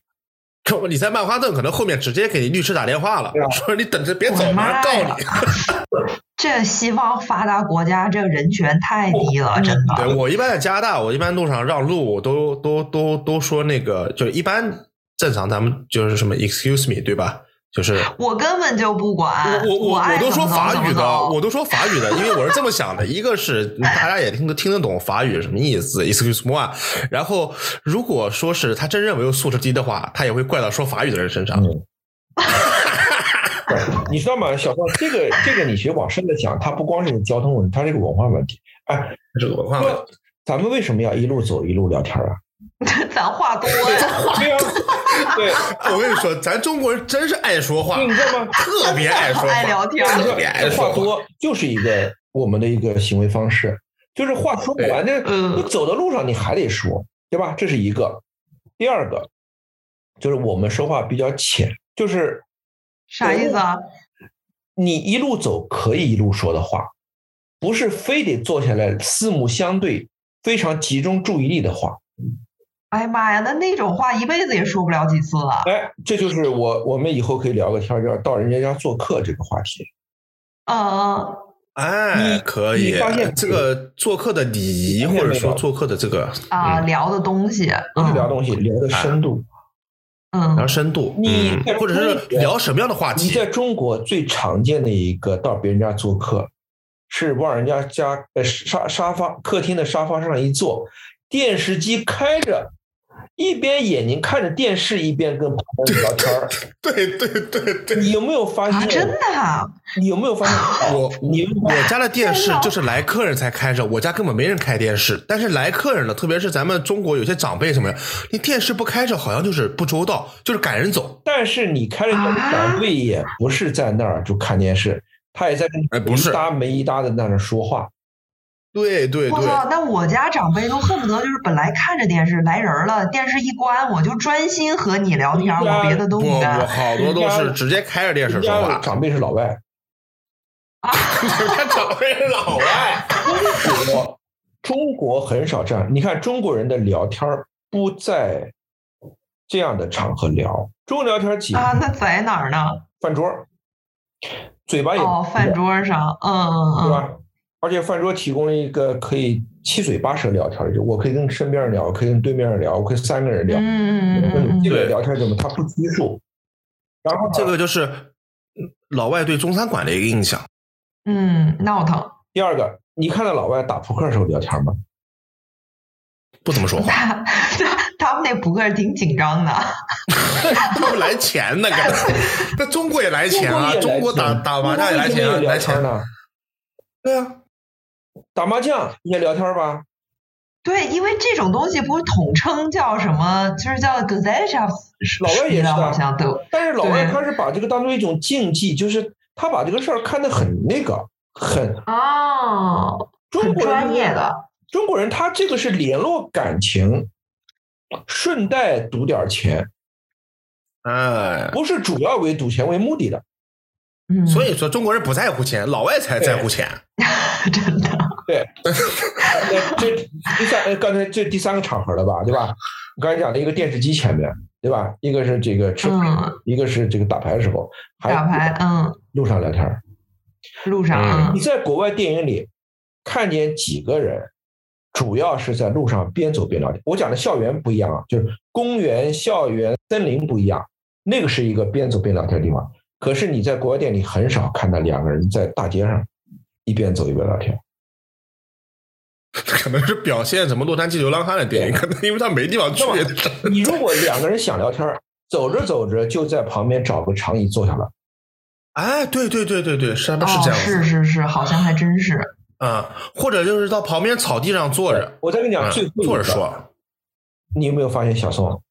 你在曼哈顿可能后面直接给你律师打电话了 说你等着别走，马上告呀你。这西方发达国家这个人权太低了，真的。对我一般在加拿大，我一般路上让路，我都都都都说那个，就是一般正常咱们就是什么 excuse me，对吧？就是我根本就不管，我我我我都说法语的，我都说法语的，因为我是这么想的，一个是 大家也听得听得懂法语什么意思，excuse me，然后如果说是他真认为我素质低的话，他也会怪到说法语的人身上。嗯对，你知道吗，小胖，这个这个你学往深的讲，它不光是个交通问题，它是个文化问题。哎，这个文化问题咱们为什么要一路走一路聊天啊？咱话多呀。对啊，对，我跟你说，咱中国人真是爱说话，你知道吗？特别爱说话，爱聊天特别爱说话多就是一个我们的一个行为方式，就是话说不完，这嗯你走的路上你还得说，对吧？这是一个。第二个就是我们说话比较浅，就是啥意思啊？你一路走可以一路说的话，不是非得坐下来四目相对，非常集中注意力的话。哎呀妈呀，那那种话一辈子也说不了几次了。哎，这就是我我们以后可以聊个天儿，叫到人家家做客这个话题。嗯，哎你，可以你发现，这个做客的礼仪，或者说做客的这个啊，嗯聊的东西，不是聊嗯东西，聊的深度。嗯聊深度，你嗯，或者是聊什么样的话题？你在中国最常见的一个到别人家做客，是往人家家呃沙沙发客厅的沙发上一坐，电视机开着，一边眼睛看着电视，一边跟旁边人聊天儿。对对对对，你有没有发啊，现？真的啊，你有没有发现？我你我家的电视就是来客人才开着，我家根本没人开电视。但是来客人了，特别是咱们中国有些长辈什么的，你电视不开着，好像就是不周到，就是赶人走。但是你开着电视，啊长辈也不是在那儿就看电视，他也在跟你哎不是一搭没一搭的在那儿说话。对对对，我操！那我家长辈都恨不得就是本来看着电视来人了，电视一关，我就专心和你聊天，我别的都不干。我。好多都是直接开着电视人说话。长辈是老外，他长辈是老外，中国中国很少这样。你看中国人的聊天儿不在这样的场合聊，中国聊天几啊，那在哪儿呢？饭桌，嘴巴也哦，饭桌上，嗯嗯嗯，对吧？而且饭桌提供了一个可以七嘴八舌聊天儿，就我可以跟身边人聊，我可以跟对面人聊，我可以三个人聊。嗯嗯嗯嗯这嗯，个聊天怎么他不拘束？然后这个就是老外对中餐馆的一个印象。嗯，闹腾。第二个，你看到老外打扑克的时候聊天吗？不怎么说话，他们那扑克挺紧张的，他们来钱那个，那中国也来钱啊，中国中国打打麻将也来钱来钱。呢？对啊，打麻将也聊天吧？对，因为这种东西不是统称叫什么，就是叫 g a z e s h a 老外也是啊好像都但是老外他是把这个当做一种竞技，就是他把这个事儿看得很那个，很哦，很中国人专业的，中国人他这个是联络感情，顺带赌点钱，哎，不是主要为赌钱为目的的。嗯，所以说中国人不在乎钱，老外才在乎钱。真的，对，呃这第三，呃刚才这第三个场合了吧，对吧？我刚才讲的一个电视机前面，对吧？一个是这个吃饭，嗯一个是这个打牌的时候，还有打牌，嗯，路上聊天儿。路上，你在国外电影里看见几个人，主要是在路上边走边聊天。我讲的校园不一样啊，就是公园、校园、森林不一样，那个是一个边走边聊天的地方。可是你在国外店里很少看到两个人在大街上一边走一边聊天。可能是表现什么洛杉矶流浪汉的电影，可能因为他没地方去。你如果两个人想聊天，走着走着就在旁边找个长椅坐下了，哎，对对对对对，是哦，是这样子是是是，好像还真是，啊，或者就是到旁边草地上坐着，我再跟你讲，嗯最后一个坐着，说。你有没有发现小宋，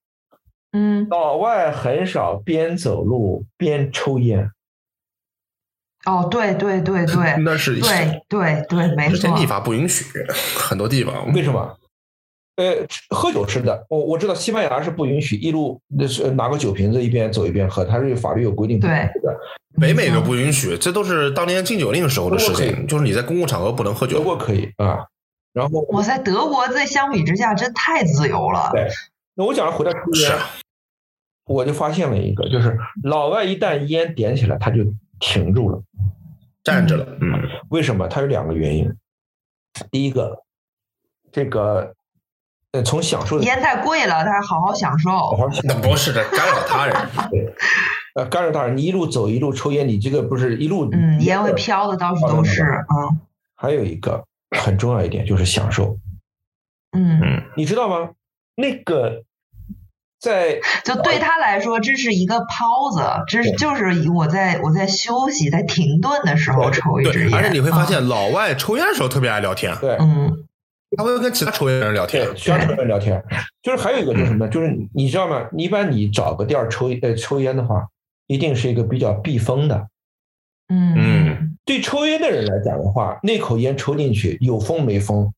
嗯，老外很少边走路边抽烟？哦，对对对对，那是对对对，没错，之前立法不允许，很多地方为什么？呃，喝酒吃的，我我知道西班牙是不允许一路那是拿个酒瓶子一边走一边喝，它是有法律有规定对的。北美都不允许，这都是当年禁酒令时候的事情，就是你在公共场合不能喝酒。德国可以啊，然后我在，德国在相比之下真太自由了，对那我讲回到抽烟，是啊，我就发现了一个，就是老外一旦烟点起来，他就停住了。站着了，嗯，为什么？它有两个原因。第一个，这个呃，从享受的烟太贵了，他好好享受，好好享那不是的，干扰他人。对呃，干扰他人，你一路走一路抽烟，你这个不是一路嗯，烟会飘的到处都是，啊还有一个很重要一点就是享受，嗯，嗯，你知道吗？那个在 就对他来说，这是一个抛子，这是就是我在我在休息、在停顿的时候抽一支对，烟，而且你会发现，老外抽烟的时候特别爱聊天，对嗯，他会跟其他抽烟的人聊天对。需要抽烟人聊天，就是还有一个就是什么呢？就是你知道吗？一般你找个地儿抽呃抽烟的话，一定是一个比较避风的。嗯嗯对抽烟的人来讲的话，那口烟抽进去有风没风，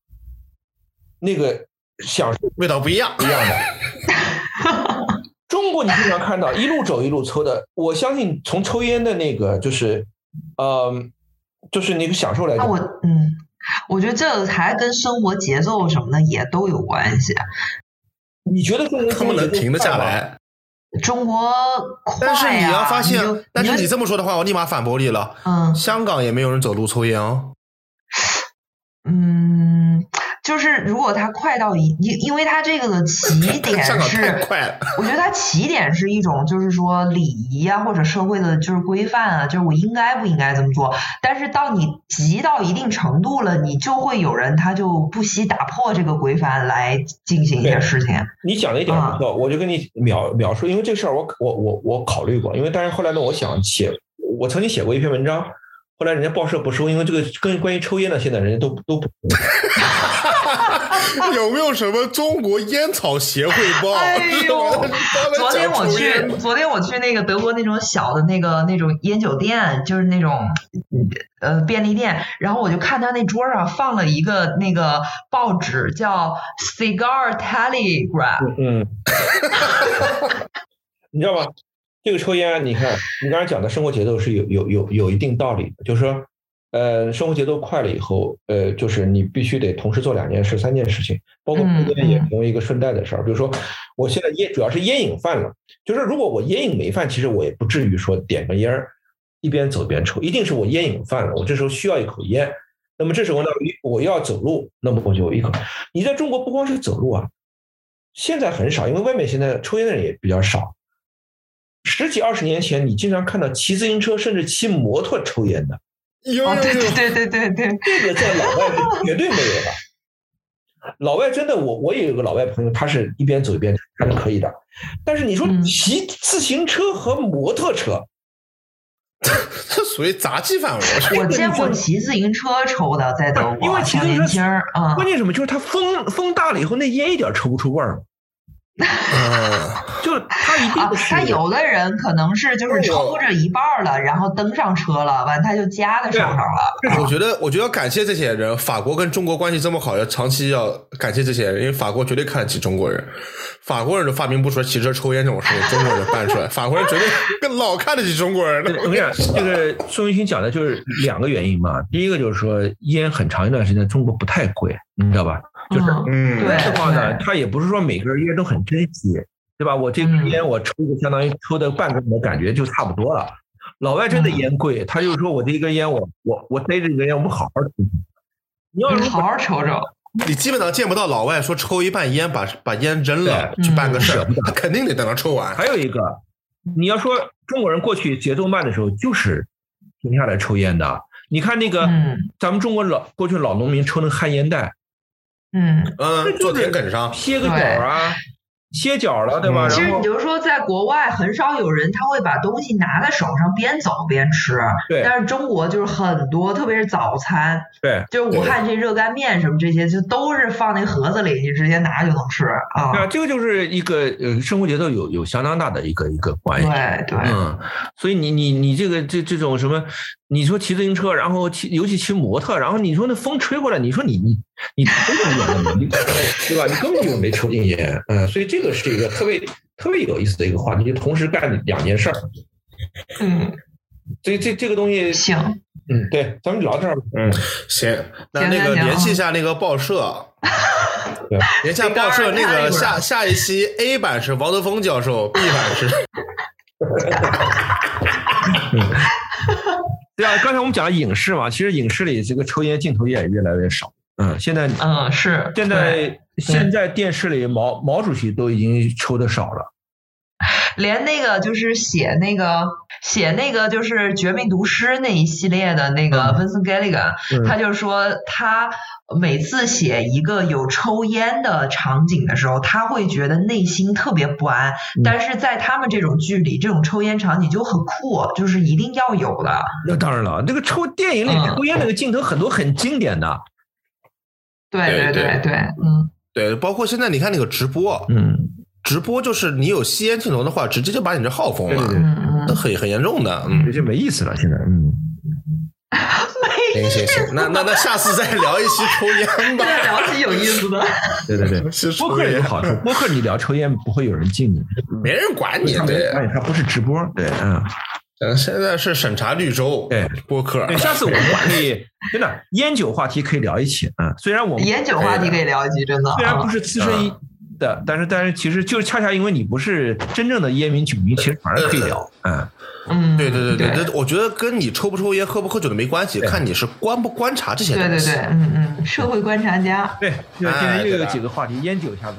那个享受味道不一样。一样的。中国你经常看到一路走一路抽的，我相信从抽烟的那个就是，呃，就是那个享受来讲，我嗯，我觉得这个还跟生活节奏什么的也都有关系。你觉得中国他们能停得下？来，中国快但是你要发现，但是你这么说的话，我立马反驳你了。嗯香港也没有人走路抽烟哦。嗯，就是如果它快到一，因因为它这个的起点是，快了，我觉得它起点是一种就是说礼仪啊，或者社会的就是规范啊，就是我应该不应该这么做。但是到你急到一定程度了，你就会有人他就不惜打破这个规范来进行一些事情。你讲的一点啊不错，我就跟你描描述，因为这事儿我我我我考虑过，因为但是后来呢，我想写，我曾经写过一篇文章，后来人家报社不收，因为这个跟关于抽烟的，现在人家都都不，有没有什么中国烟草协会报？哎呦 昨天我去，昨天我去那个德国那种小的那个那种烟酒店，就是那种呃便利店，然后我就看他那桌上放了一个那个报纸，叫《Cigar Telegram》。嗯，你知道吗？这个抽烟，你看你刚才讲的生活节奏是有有有有一定道理的，就是说，呃，生活节奏快了以后，呃，就是你必须得同时做两件事、三件事情，包括嗯抽烟也嗯成为一个顺带的事儿。比如说，我现在烟主要是烟瘾犯了，就是如果我烟瘾没犯，其实我也不至于说点个烟儿一边走一边抽，一定是我烟瘾犯了，我这时候需要一口烟。那么这时候呢，我要走路，那么我就一口。你在中国不光是走路啊，现在很少，因为外面现在抽烟的人也比较少。十几二十年前，你经常看到骑自行车甚至骑摩托抽烟的，哦，有有有，对对对对对对，这个在老外是 绝对没有的。老外真的，我我也有个老外朋友，他是一边走一边，他是可以的。但是你说嗯骑自行车和摩托车，这属于杂技范围。我见过骑自行车抽的，在德因为骑自行车。关键什么？就是他风风大了以后，那烟一点抽不出味儿嘛。嗯，就是他一定啊，他有的人可能是就是抽着一半儿了，然后登上车了，完他就夹在手上了。我觉得，我觉得要感谢这些人。法国跟中国关系这么好，要长期要感谢这些人，因为法国绝对看得起中国人。法国人都发明不出来骑车抽烟这种事情，中国人办出来，法国人绝对更老看得起中国人我跟你讲，这个宋云星讲的就是两个原因嘛。第一个就是说，烟很长一段时间中国不太贵，你知道吧？就是嗯，嗯，对的话呢，他也不是说每根烟都很珍惜，对吧？我这根烟我抽个相当于抽的半根的感觉就差不多了。老外真的烟贵，他就说我这一根烟，我我我逮着一根烟，我不好好抽。你要是好好抽抽。你基本上见不到老外说抽一半烟把把烟扔了去办个事他肯定得等他抽完。还有一个，你要说中国人过去节奏慢的时候，就是停下来抽烟的。你看那个，嗯咱们中国老过去老农民抽那个旱烟袋，嗯，嗯，坐田埂上，歇个脚啊，歇脚了，对吧？嗯其实你就说，在国外很少有人他会把东西拿在手上边走边吃，对但是中国就是很多，特别是早餐，对。就是武汉这热干面什么这些，就都是放那盒子里，你直接拿就能吃啊。啊，这个就是一个呃生活节奏有有相当大的一个一个关系。对对，嗯，所以你你你这个这这种什么，你说骑自行车，然后骑尤其骑摩托，然后你说那风吹过来，你说你你你抽进烟了吗？你对吧？你根本就没抽进烟，嗯，所以这个是一个特别特别有意思的一个话题，就同时干两件事儿。嗯，这这这个东西，行，嗯，对，咱们聊这儿，嗯，行，那那个联系一下那个报社，对，联系一下报社 那个下下一期 A 版是王德峰教授，B 版是 对啊，刚才我们讲了影视嘛，其实影视里这个抽烟镜头也越来越少。嗯，现在嗯，是现在现在电视里毛毛主席都已经抽的少了。连那个就是写那个写那个就是《绝命毒师》那一系列的那个嗯 Vincent Gilligan，、嗯他就说他每次写一个有抽烟的场景的时候，他会觉得内心特别不安。嗯但是在他们这种剧里，这种抽烟场景就很酷，就是一定要有的。那当然了，这个抽电影里嗯抽烟那个镜头很多很经典的。对对对对对，嗯对，包括现在你看那个直播，嗯，直播就是你有吸烟镜头的话，直接就把你这号封了，对对嗯嗯，那很很严重的。嗯，这就没意思了。现在，嗯，行行行，那那那下次再聊一期抽烟吧。再聊起有意思的。对 对对。是播客有好处，播客你聊抽烟不会有人进你，没人管你，对，而且它不是直播，对，嗯，嗯，现在是审查绿洲对播客，对，下次我们可以真的烟酒话题可以聊一起，嗯，虽然我们烟酒话题可以聊一起，真的。啊虽然不是资深的，但是但是其实就是恰恰因为你不是真正的烟民酒民，其实反而可以聊，嗯，嗯，对对对对对对，我觉得跟你抽不抽烟、喝不喝酒的没关系，看你是观不观察这些东西。对对对，嗯嗯，社会观察家。对，就今天又有几个话题，烟酒下次。